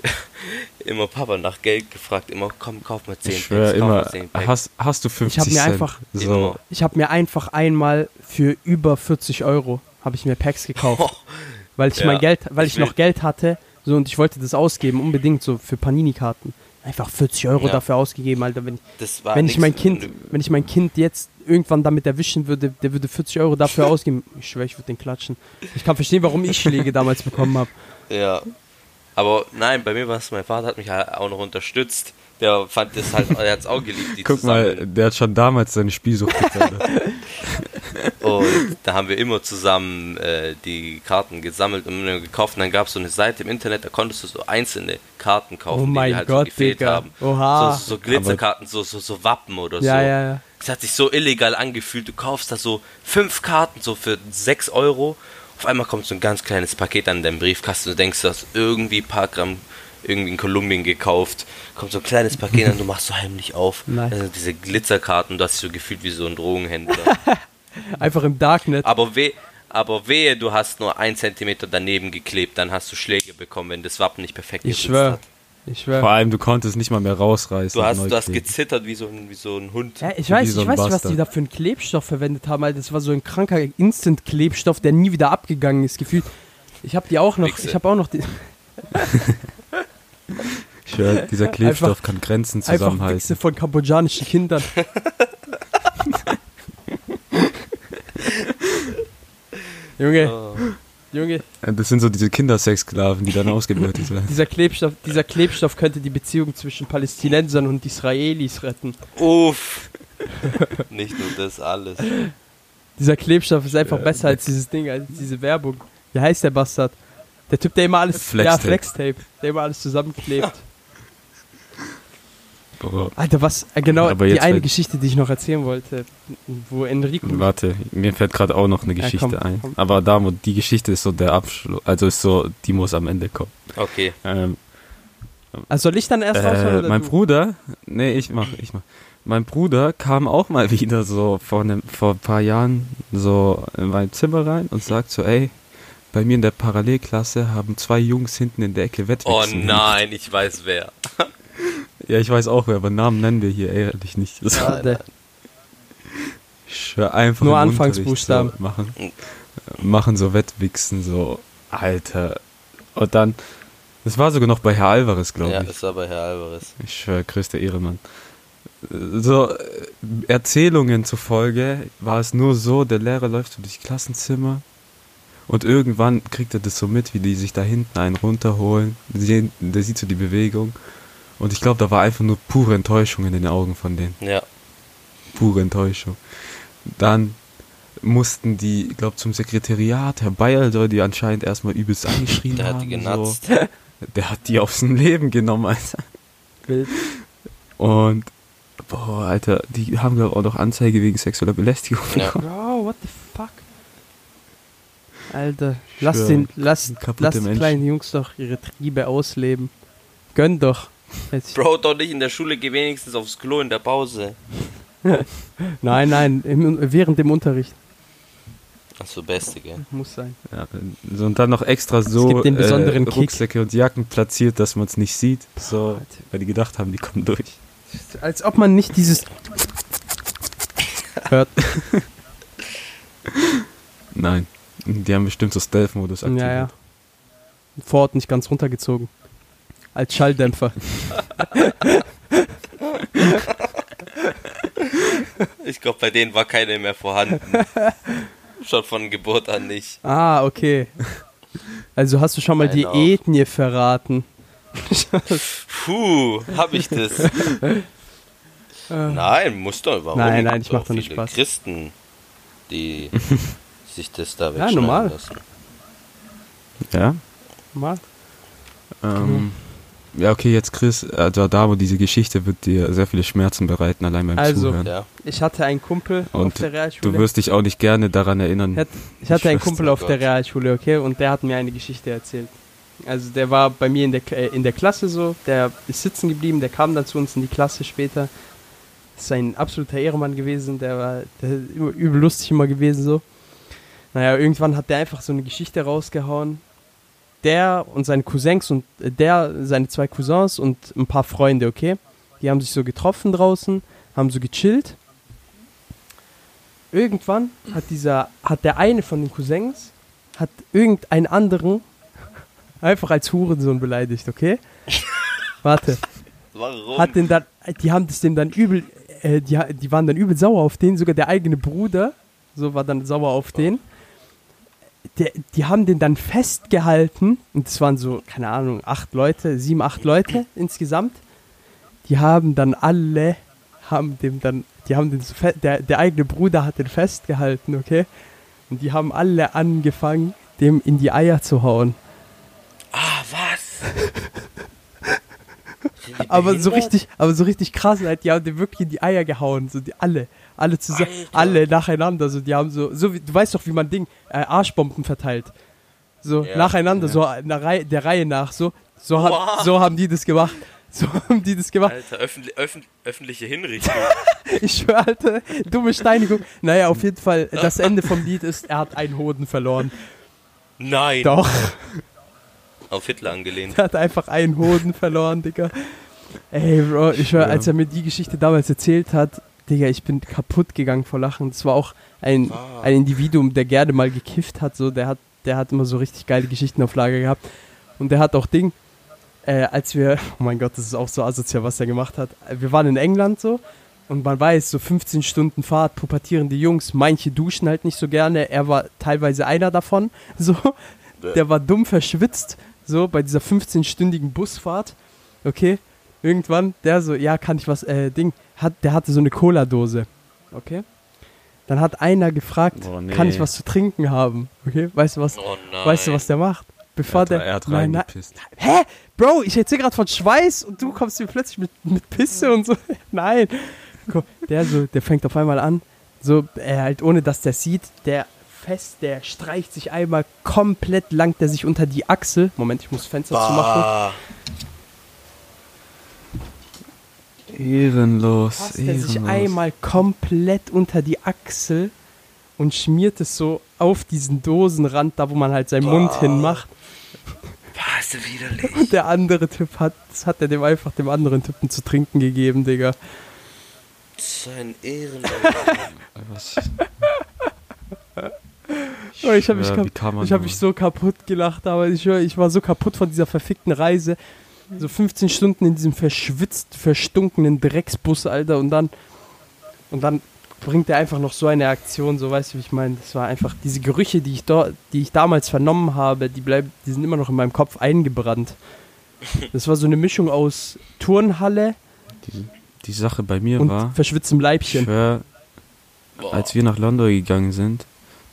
immer Papa nach Geld gefragt, immer komm, kauf mir 10 Ich schwör Packs, kauf immer, mir 10 Packs. hast, hast du 50 hab mir Cent? einfach- so, Immer. Ich habe mir einfach einmal für über 40 Euro habe ich mir Packs gekauft, weil ich Ja, mein Geld, weil ich ich, noch Geld hatte, so und ich wollte das ausgeben unbedingt so für Panini-Karten. Einfach 40 Euro Ja. dafür ausgegeben, Alter. Wenn, das war wenn ich mein Kind, wenn ich mein Kind jetzt irgendwann damit erwischen würde, der würde 40 Euro dafür ausgeben. Ich schwöre, ich würde den klatschen. Ich kann verstehen, warum ich Schläge damals bekommen habe. Ja. Aber nein, bei mir war es, mein Vater hat mich halt auch noch unterstützt. Der fand das halt, er hat es auch geliebt, die Guck mal, der hat schon damals seine Spielsucht gefördert. Und da haben wir immer zusammen äh, die Karten gesammelt und gekauft. Und dann gab es so eine Seite im Internet, da konntest du so einzelne Karten kaufen, Oh mein die dir halt Gott, so gefehlt Digga. haben. Oha. So, so Glitzerkarten, so, so, so Wappen oder Ja, so. ja, ja. Es hat sich so illegal angefühlt. Du kaufst da so fünf Karten so für 6 Euro. Auf einmal kommt so ein ganz kleines Paket an deinem Briefkasten. Du denkst, du hast irgendwie ein paar Gramm irgendwie in Kolumbien gekauft. Kommt so ein kleines Paket an, du machst so heimlich auf. Nice. Sind diese Glitzerkarten, du hast dich so gefühlt wie so ein Drogenhändler. Einfach im Darknet. aber, weh, aber wehe, du hast nur ein Zentimeter daneben geklebt, dann hast du Schläge bekommen, wenn das Wappen nicht perfekt Ich geritzt schwöre. Ich Vor allem, du konntest nicht mal mehr rausreißen. Du hast, du hast gezittert wie so ein, wie so ein Hund. Ja, ich weiß, so ich weiß nicht, was die da für einen Klebstoff verwendet haben, Alter. Das war so ein kranker Instant-Klebstoff, der nie wieder abgegangen ist, gefühlt. Ich habe die auch noch, Wichse. ich habe auch noch die, Ich schwör, dieser Klebstoff kann Grenzen einfach Wichse zusammenhalten. von kambodschanischen Kindern. Junge, Oh. Junge, Das sind so diese Kindersexsklaven, die dann ausgebeutet werden. dieser Klebstoff, dieser Klebstoff könnte die Beziehung zwischen Palästinensern und Israelis retten. Uff. Nicht nur das alles. Dieser Klebstoff ist einfach besser als dieses Ding, als diese Werbung. Wie heißt der Bastard? Der Typ, der immer alles, ja, Flextape. Flextape, der immer alles zusammenklebt. Boah. Alter, was, äh, genau, Aber die eine halt- Geschichte, die ich noch erzählen wollte, wo Enrico, Warte, mir fällt gerade auch noch eine Ja, Geschichte komm, ein. komm. Aber da, wo die Geschichte ist so der Abschluss, also ist so, die muss am Ende kommen. Okay. Ähm, also soll ich dann erst äh, mein du? Bruder, nee, ich mach, ich mach. Mein Bruder kam auch mal wieder so vor, einem, vor ein paar Jahren so in mein Zimmer rein und sagt so, ey, bei mir in der Parallelklasse haben zwei Jungs hinten in der Ecke Oh Wettwichsen. nein, ich weiß wer. Ja, ich weiß auch wer, aber Namen nennen wir hier ehrlich nicht. Schade. ich schwör einfach Nur Anfangsbuchstaben. So, machen, machen so Wettwichsen, so, Alter. Und dann, das war sogar noch bei Herr Alvarez, glaube Ja, ich. das war bei Herr Alvarez. Ich schwör, größter Ehremann. So, äh, Erzählungen zufolge war es nur so, der Lehrer läuft so durchs Klassenzimmer und irgendwann kriegt er das so mit, wie die sich da hinten einen runterholen. Der sieht so die Bewegung. Und ich glaube, da war einfach nur pure Enttäuschung in den Augen von denen. Ja. Pure Enttäuschung. Dann mussten die, ich glaube, zum Sekretariat, Herr Bayer soll die anscheinend erstmal übelst angeschrien Der haben. hat die so. genatzt. Der hat die aufs Leben genommen, Alter. Wild. Und, boah, Alter, die haben glaube auch noch Anzeige wegen sexueller Belästigung. Ja. Bro, what the fuck? Alter, lass den, lass, lass die Menschen. kleinen Jungs doch ihre Triebe ausleben. Gönn doch. Jetzt- Bro, doch nicht in der Schule, geh wenigstens aufs Klo in der Pause. Nein, nein, im, während dem Unterricht. Achso, beste, gell? Muss sein. Ja, so, und dann noch extra so gibt den besonderen äh, Kick. Rucksäcke und Jacken platziert, dass man es nicht sieht. So, weil die gedacht haben, die kommen durch. Als ob man nicht dieses hört. Nein, die haben bestimmt so Stealth-Modus aktiviert. Ja, ja. Vor Ort nicht ganz runtergezogen. Als Schalldämpfer. Ich glaube, bei denen war keine mehr vorhanden. Schon von Geburt an nicht. Ah, okay. Also hast du schon mal Nein, die auch. Ethnie verraten. Puh, hab ich das? Nein, muss doch. Warum? Nein, nein, Gibt ich mach doch viele Spaß. Christen, die sich das da Ja, wegschneiden normal. lassen. Ja? Mal. Ähm, ja, okay, jetzt Chris, also da, wo diese Geschichte wird dir sehr viele Schmerzen bereiten, allein beim Also, Zuhören. Ja. Ich hatte einen Kumpel auf Und der Du Realschule. wirst dich auch nicht gerne daran erinnern. Hat- Ich hatte einen Kumpel auf oh der Gott. Realschule, okay, und der hat mir eine Geschichte erzählt. Also der war bei mir in der, äh, in der Klasse so, der ist sitzen geblieben, der kam dann zu uns in die Klasse später. Ist ein absoluter Ehrenmann gewesen, der war der übel lustig immer gewesen so. Naja, irgendwann hat der einfach so eine Geschichte rausgehauen. Der und seine Cousins und äh, der, seine zwei Cousins und ein paar Freunde, okay? Die haben sich so getroffen draußen, haben so gechillt. Irgendwann hat dieser, hat der eine von den Cousins, hat irgendeinen anderen einfach als Hurensohn beleidigt, okay? Warte, Warum? hat den dann, die haben das dem dann übel, äh, die, die waren dann übel sauer auf den, sogar der eigene Bruder, so war dann sauer auf den. Der, die haben den dann festgehalten und es waren so, keine Ahnung, acht Leute, sieben, acht Leute insgesamt. Die haben dann alle, haben dem dann, die haben den der, der eigene Bruder hat den festgehalten, okay? Und die haben alle angefangen, dem in die Eier zu hauen. ah, was? Aber so richtig, aber so richtig krass, halt, die haben dem wirklich in die Eier gehauen, so die alle, alle zusammen, Alter. alle nacheinander, so die haben so, so wie, du weißt doch, wie man Ding, äh, Arschbomben verteilt, so Ja. nacheinander, so einer Reihe, der Reihe nach, so, so, Wow. so haben die das gemacht, so haben die das gemacht. Alter, öffentlich, öffn, öffentliche Hinrichtung. Ich schwör, Alter, dumme Steinigung. Naja, auf jeden Fall, das Ende vom Lied ist, er hat einen Hoden verloren. Nein. Doch, Auf Hitler angelehnt. er hat einfach einen Hoden verloren, Digga. Ey, Bro, ich schwör, Ja. als er mir die Geschichte damals erzählt hat, Digga, ich bin kaputt gegangen vor Lachen. Das war auch ein, Ah. ein Individuum, der gerne mal gekifft hat, so, der hat, der hat immer so richtig geile Geschichten auf Lager gehabt. Und der hat auch Ding, äh, als wir, oh mein Gott, das ist auch so asozial, was er gemacht hat. Wir waren in England so Und man weiß, so 15 Stunden Fahrt, pubertierende Jungs, manche duschen halt nicht so gerne. Er war teilweise einer davon. So, der war dumm verschwitzt, so bei dieser 15-stündigen Busfahrt. Okay, irgendwann, der so, ja, kann ich was, äh, Ding, hat, der hatte so eine Cola-Dose. Okay. Dann hat einer gefragt, Oh, nee. kann ich was zu trinken haben? Okay, weißt du was, Oh nein. weißt du, was der macht? Bevor Er hat, der, er hat nein, nein. Hä? Bro, ich erzähl gerade von Schweiß und du kommst mir plötzlich mit, mit Pisse und so. Nein. Der so, der fängt auf einmal an, so, äh, halt ohne dass der sieht, der fest, der streicht sich einmal komplett, langt der sich unter die Achsel. Moment, ich muss Fenster zumachen. Ehrenlos, Fasst er sich einmal komplett unter die Achsel und schmiert es so auf diesen Dosenrand, da wo man halt seinen Mund hinmacht. Was widerlich. Und der andere Typ hat, das hat er dem einfach dem anderen Typen zu trinken gegeben, Digga. So ein Ehrenlos. Was? Oh, ich habe mich, ich hab mich so kaputt gelacht, aber ich, ich war so kaputt von dieser verfickten Reise. So 15 Stunden in diesem verschwitzt, verstunkenen Drecksbus, Alter, und dann und dann bringt er einfach noch so eine Aktion, so weißt du, wie ich meine. Das war einfach diese Gerüche, die ich dort, die ich damals vernommen habe, die bleiben, die sind immer noch in meinem Kopf eingebrannt. Das war so eine Mischung aus Turnhalle Die, die Sache bei mir und war, verschwitztem ich Leibchen. schwör, als wir nach London gegangen sind,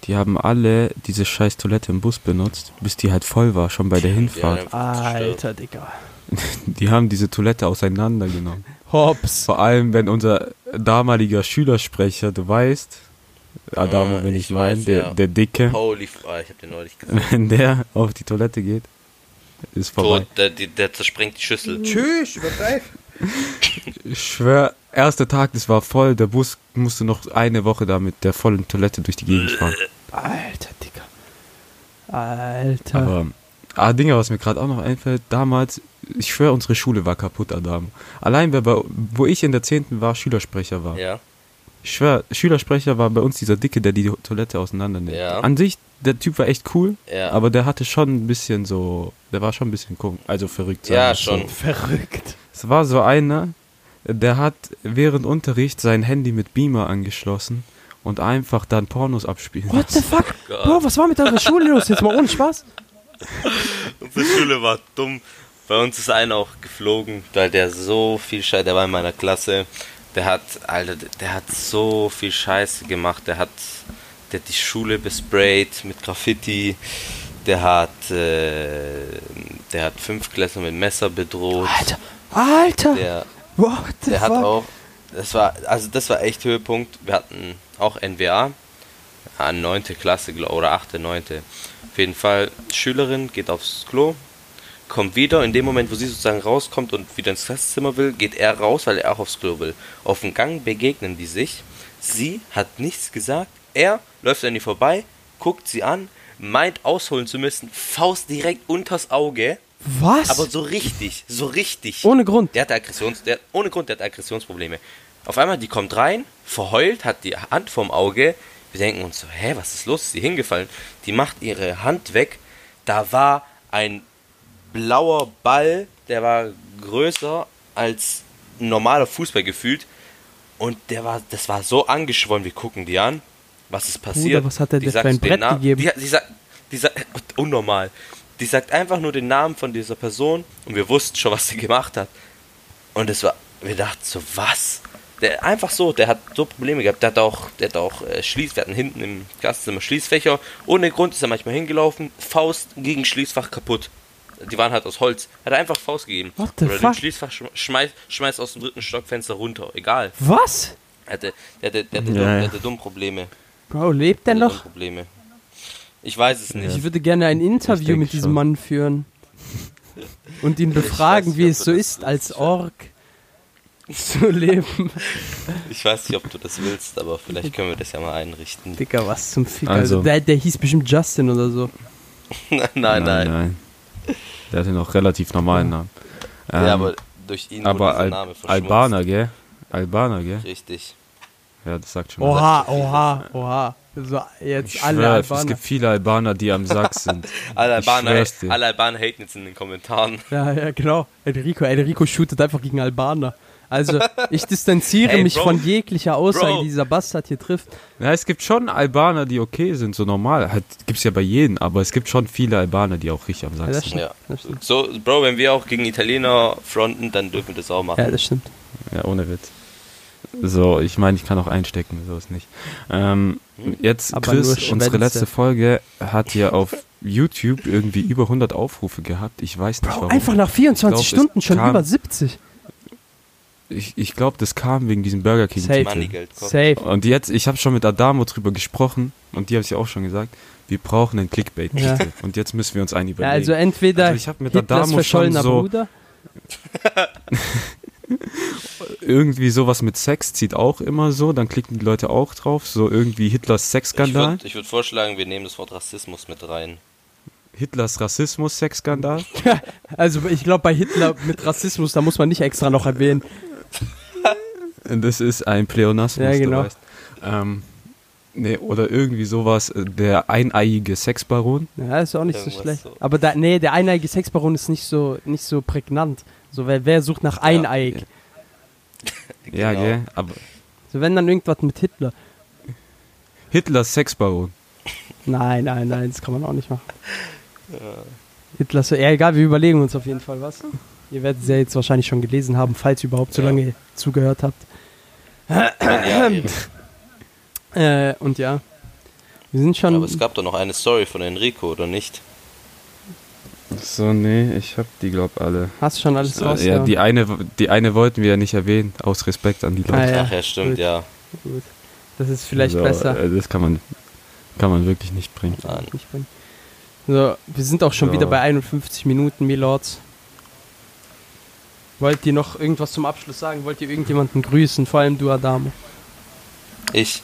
die haben alle diese scheiß Toilette im Bus benutzt, bis die halt voll war, schon bei der Hinfahrt. Ja, Alter, Digga. Die haben diese Toilette auseinandergenommen. Hops. Vor allem, wenn unser damaliger Schülersprecher, du weißt, Adamo, Ah, wenn ich ich meine, weiß, der, ja. der Dicke, Holy ah, ich hab den neulich gesehen. wenn der auf die Toilette geht, ist vorbei. Tot, der, der, der zersprengt die Schüssel. Tschüss, übertreib. Ich schwör, erster Tag, das war voll, der Bus musste noch eine Woche da mit der vollen Toilette durch die Gegend fahren. Alter, Digga. Alter. Aber, ah, Dinge, was mir gerade auch noch einfällt, damals, ich schwör, unsere Schule war kaputt, Adam. Allein, wer bei, wo ich in der 10. war, Schülersprecher war. Ja. Ich schwör, Schülersprecher war bei uns dieser Dicke, der die Toilette auseinandernimmt. Ja. An sich, der Typ war echt cool, Ja. aber der hatte schon ein bisschen so, der war schon ein bisschen komisch, also verrückt. Ja, schon. So. Verrückt. Es war so einer, der hat während Unterricht sein Handy mit Beamer angeschlossen und einfach dann Pornos abspielen What the lassen. fuck? Bro, was war mit eurer Schule los? Jetzt mal ohne Spaß. Unsere Schule war dumm. Bei uns ist einer auch geflogen, weil der so viel Scheiße, der war in meiner Klasse. Der hat, Alter, der hat so viel Scheiße gemacht. Der hat, der hat die Schule besprayt mit Graffiti. Der hat, äh, der hat fünf Klässler mit Messer bedroht. Alter. Alter. Der, What the der hat fuck? auch, das war, also das war echt Höhepunkt. Wir hatten auch NWA, neunte Klasse oder achte, neunte. Auf jeden Fall, Schülerin geht aufs Klo, kommt wieder, in dem Moment, wo sie sozusagen rauskommt und wieder ins Klassenzimmer will, geht er raus, weil er auch aufs Klo will. Auf dem Gang begegnen die sich. Sie hat nichts gesagt. Er läuft an ihr vorbei, guckt sie an, meint ausholen zu müssen, Faust direkt unters Auge. Was? Aber so richtig, so richtig. ohne Grund. Der hat Aggressions, der, ohne Grund, der hat Aggressionsprobleme. Auf einmal, die kommt rein, verheult, hat die Hand vorm Auge. Wir denken uns so, hä, was ist los? Ist die hingefallen? Die macht ihre Hand weg. Da war ein blauer Ball, der war größer als ein normaler Fußball gefühlt. Und der war, das war so angeschwollen, wir gucken die an. Was ist passiert? was hat der Die dir für sagt ein Brett Namen- gegeben? Die, die sagt, die sagt, unnormal. Die sagt einfach nur den Namen von dieser Person und wir wussten schon, was sie gemacht hat. Und es war, wir dachten so, was? Der einfach so, der hat so Probleme gehabt. Der hat auch, der hat auch äh, Schließ, wir hatten hinten im Klassenzimmer Schließfächer. Ohne Grund ist er manchmal hingelaufen, Faust gegen Schließfach kaputt. Die waren halt aus Holz. Hat er einfach Faust gegeben. What the Oder den fuck? Schließfach schm- schmeißt, schmeißt aus dem dritten Stockfenster runter. Egal. Was? Er hatte, der hatte, der hatte, Ja, dumm, ja. der hatte dumm Probleme. Bro, lebt der noch? Probleme. Ich weiß es nicht. Ich würde gerne ein Interview mit diesem schon. Mann führen. Und ihn befragen, weiß wie nicht, es so ist, als. Ork zu leben. Ich weiß nicht, ob du das willst, aber vielleicht können wir das ja mal einrichten. Dicker, was zum Fick. Also- Also, der, der hieß bestimmt Justin oder so. nein, nein, nein. Der hatte noch relativ normalen Namen. Ähm, Ja, aber durch ihn wurde aber dieser Al Name verschmutzt. Albaner, gell? Albaner, gell? Richtig. Ja, das sagt schon was. Oha, oha, oha. So, jetzt Ich alle schwör, es Albaner. gibt viele Albaner, die am Sack sind. Alle Albaner, alle Albaner haten jetzt in den Kommentaren. Ja, ja, genau. Enrico, Enrico shootet einfach gegen Albaner. Also, ich distanziere Hey, mich Bro. von jeglicher Aussage, Bro. die dieser Bastard hier trifft. Ja, es gibt schon Albaner, die okay sind, so normal. Halt, gibt's ja bei jedem, aber es gibt schon viele Albaner, die auch richtig am Ja, Sack das sind. Ja. So, Bro, wenn wir auch gegen Italiener fronten, dann dürfen wir das auch machen. Ja, das stimmt. Ja, ohne Witz. So, ich meine, ich kann auch einstecken, so ist nicht. Ähm, jetzt, Aber Chris, unsere letzte Folge hat ja auf YouTube irgendwie über 100 Aufrufe gehabt. Ich weiß nicht Bro, warum. einfach nach 24 Ich glaub, Stunden es schon über 70. Ich, ich glaube, das kam wegen diesem Burger King Safe. Money Titel. Geld kommt. Safe. Und jetzt, ich habe schon mit Adamo drüber gesprochen und die habe es ja auch schon gesagt, wir brauchen einen Clickbait-Titel. Ja. Und jetzt müssen wir uns einen Ja, überlegen. also entweder Also ich hab mit Hitlers Adamo schon verschollener so- Bruder. irgendwie sowas mit Sex zieht auch immer so, dann klicken die Leute auch drauf, so irgendwie Hitlers Ich Sexskandal, würde würd vorschlagen, wir nehmen das Wort Rassismus mit rein. Hitlers Rassismus-Sexskandal. Also ich glaube bei Hitler mit Rassismus, da muss man nicht extra noch erwähnen. Das ist ein Pleonasmus, Ja, du genau. weißt. Ähm, nee, oder irgendwie sowas, der eineiige Sexbaron. Ja, ist auch nicht so Irgendwas schlecht. so. Aber da, nee, der eineige Sexbaron ist nicht so, nicht so prägnant. So, wer, wer sucht nach Eineig? Ja, Genau. gell, aber So, wenn dann irgendwas mit Hitler. Hitlers Sexbaron. Nein, nein, nein, das kann man auch nicht machen. Hitler, so, ja egal, wir überlegen uns auf jeden Fall was. Ihr werdet es ja jetzt wahrscheinlich schon gelesen haben, falls ihr überhaupt so Ja. lange zugehört habt. Ja, Erik. Äh, und ja, wir sind schon. Aber es gab doch noch eine Story von Enrico, oder nicht? So, nee, ich hab die, glaub alle. hast schon alles Äh, raus? ja, die eine, die eine wollten wir ja nicht erwähnen, aus Respekt an die Leute. Ah, ja. Ach ja, stimmt, gut. ja. Gut. Das ist vielleicht so, besser. Äh, das kann man, kann man wirklich nicht bringen. Nein. Nicht bringen. So, wir sind auch schon So. wieder bei 51 Minuten, Milords. Wollt ihr noch irgendwas zum Abschluss sagen? Wollt ihr irgendjemanden grüßen? Vor allem du, Adamo. Ich,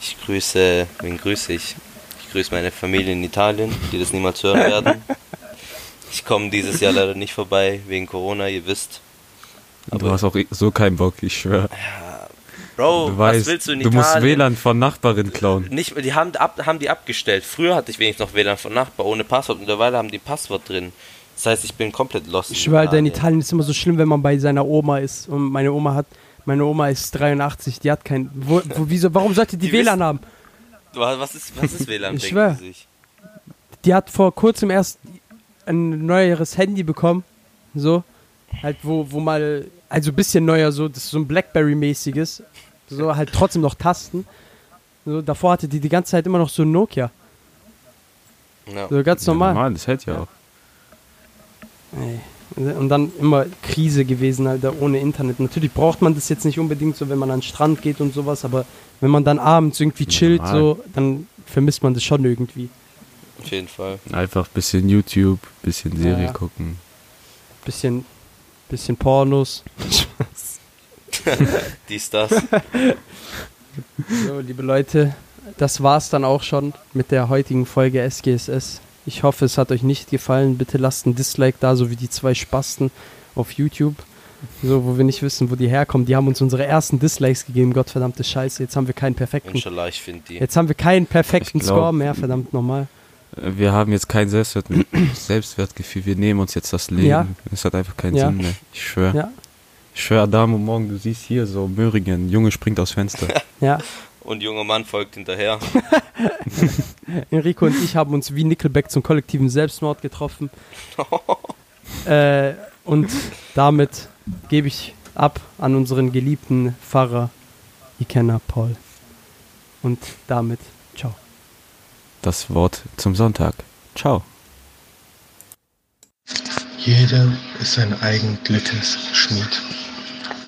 ich grüße, wen grüße ich? Ich grüße meine Familie in Italien, die das niemals hören werden. Ich komme dieses Jahr leider nicht vorbei, wegen Corona, ihr wisst. du hast auch eh so keinen Bock, ich schwör. Bro, du was weißt, willst du in du Italien? musst WLAN von Nachbarin klauen. Nicht, die haben, ab, haben die abgestellt. Früher hatte ich wenigstens noch WLAN von Nachbar ohne Passwort. Mittlerweile haben die Passwort drin. Das heißt, ich bin komplett lost. Ich schwöre, Alter, in Italien ist immer so schlimm, wenn man bei seiner Oma ist. Und meine Oma hat, meine Oma ist 83, die hat kein. Wo, wo, wieso, warum sollte die, Die WLAN wissen- haben? Was ist, was ist WLAN, Ich denken schwör. Sie sich? Die hat vor kurzem erst ein neueres Handy bekommen. So. Halt, wo, wo mal. Also ein bisschen neuer, so. Das ist so ein Blackberry-mäßiges. So, halt trotzdem noch Tasten. So, davor hatte die die ganze Zeit immer noch so ein Nokia. Ja. So ganz Ja, normal. normal, das hält ja auch. Ey. Und dann immer Krise gewesen, Alter, ohne Internet. Natürlich braucht man das jetzt nicht unbedingt so, wenn man an den Strand geht und sowas, aber wenn man dann abends irgendwie chillt, Normal. so, dann vermisst man das schon irgendwie. Auf jeden Fall. Einfach bisschen YouTube, bisschen Serie Ja. gucken. Bisschen, bisschen Pornos. Dies, das. So, liebe Leute, das war's dann auch schon mit der heutigen Folge SGSS. Ich hoffe, es hat euch nicht gefallen. Bitte lasst ein Dislike da, so wie die zwei Spasten auf YouTube. So, wo wir nicht wissen, wo die herkommen. Die haben uns unsere ersten Dislikes gegeben, Gottverdammte Scheiße. Jetzt haben wir keinen perfekten. Inshallah, ich finde die. Jetzt haben wir keinen perfekten glaub- Score mehr, verdammt nochmal. Äh, Wir haben jetzt kein Selbstwert Selbstwertgefühl, wir nehmen uns jetzt das Leben. Ja. Es hat einfach keinen Ja. Sinn mehr. Ich schwöre. Ja, Ich schwöre, Adamo, morgen, du siehst hier so Möhringen, Junge springt aus Fenster. ja. Und junger Mann folgt hinterher. Enrico und ich haben uns wie Nickelback zum kollektiven Selbstmord getroffen. äh, und damit gebe ich ab an unseren geliebten Pfarrer Ikenna Paul. Und damit, ciao. Das Wort zum Sonntag. Ciao. Jeder ist sein eigen Glückes Schmied.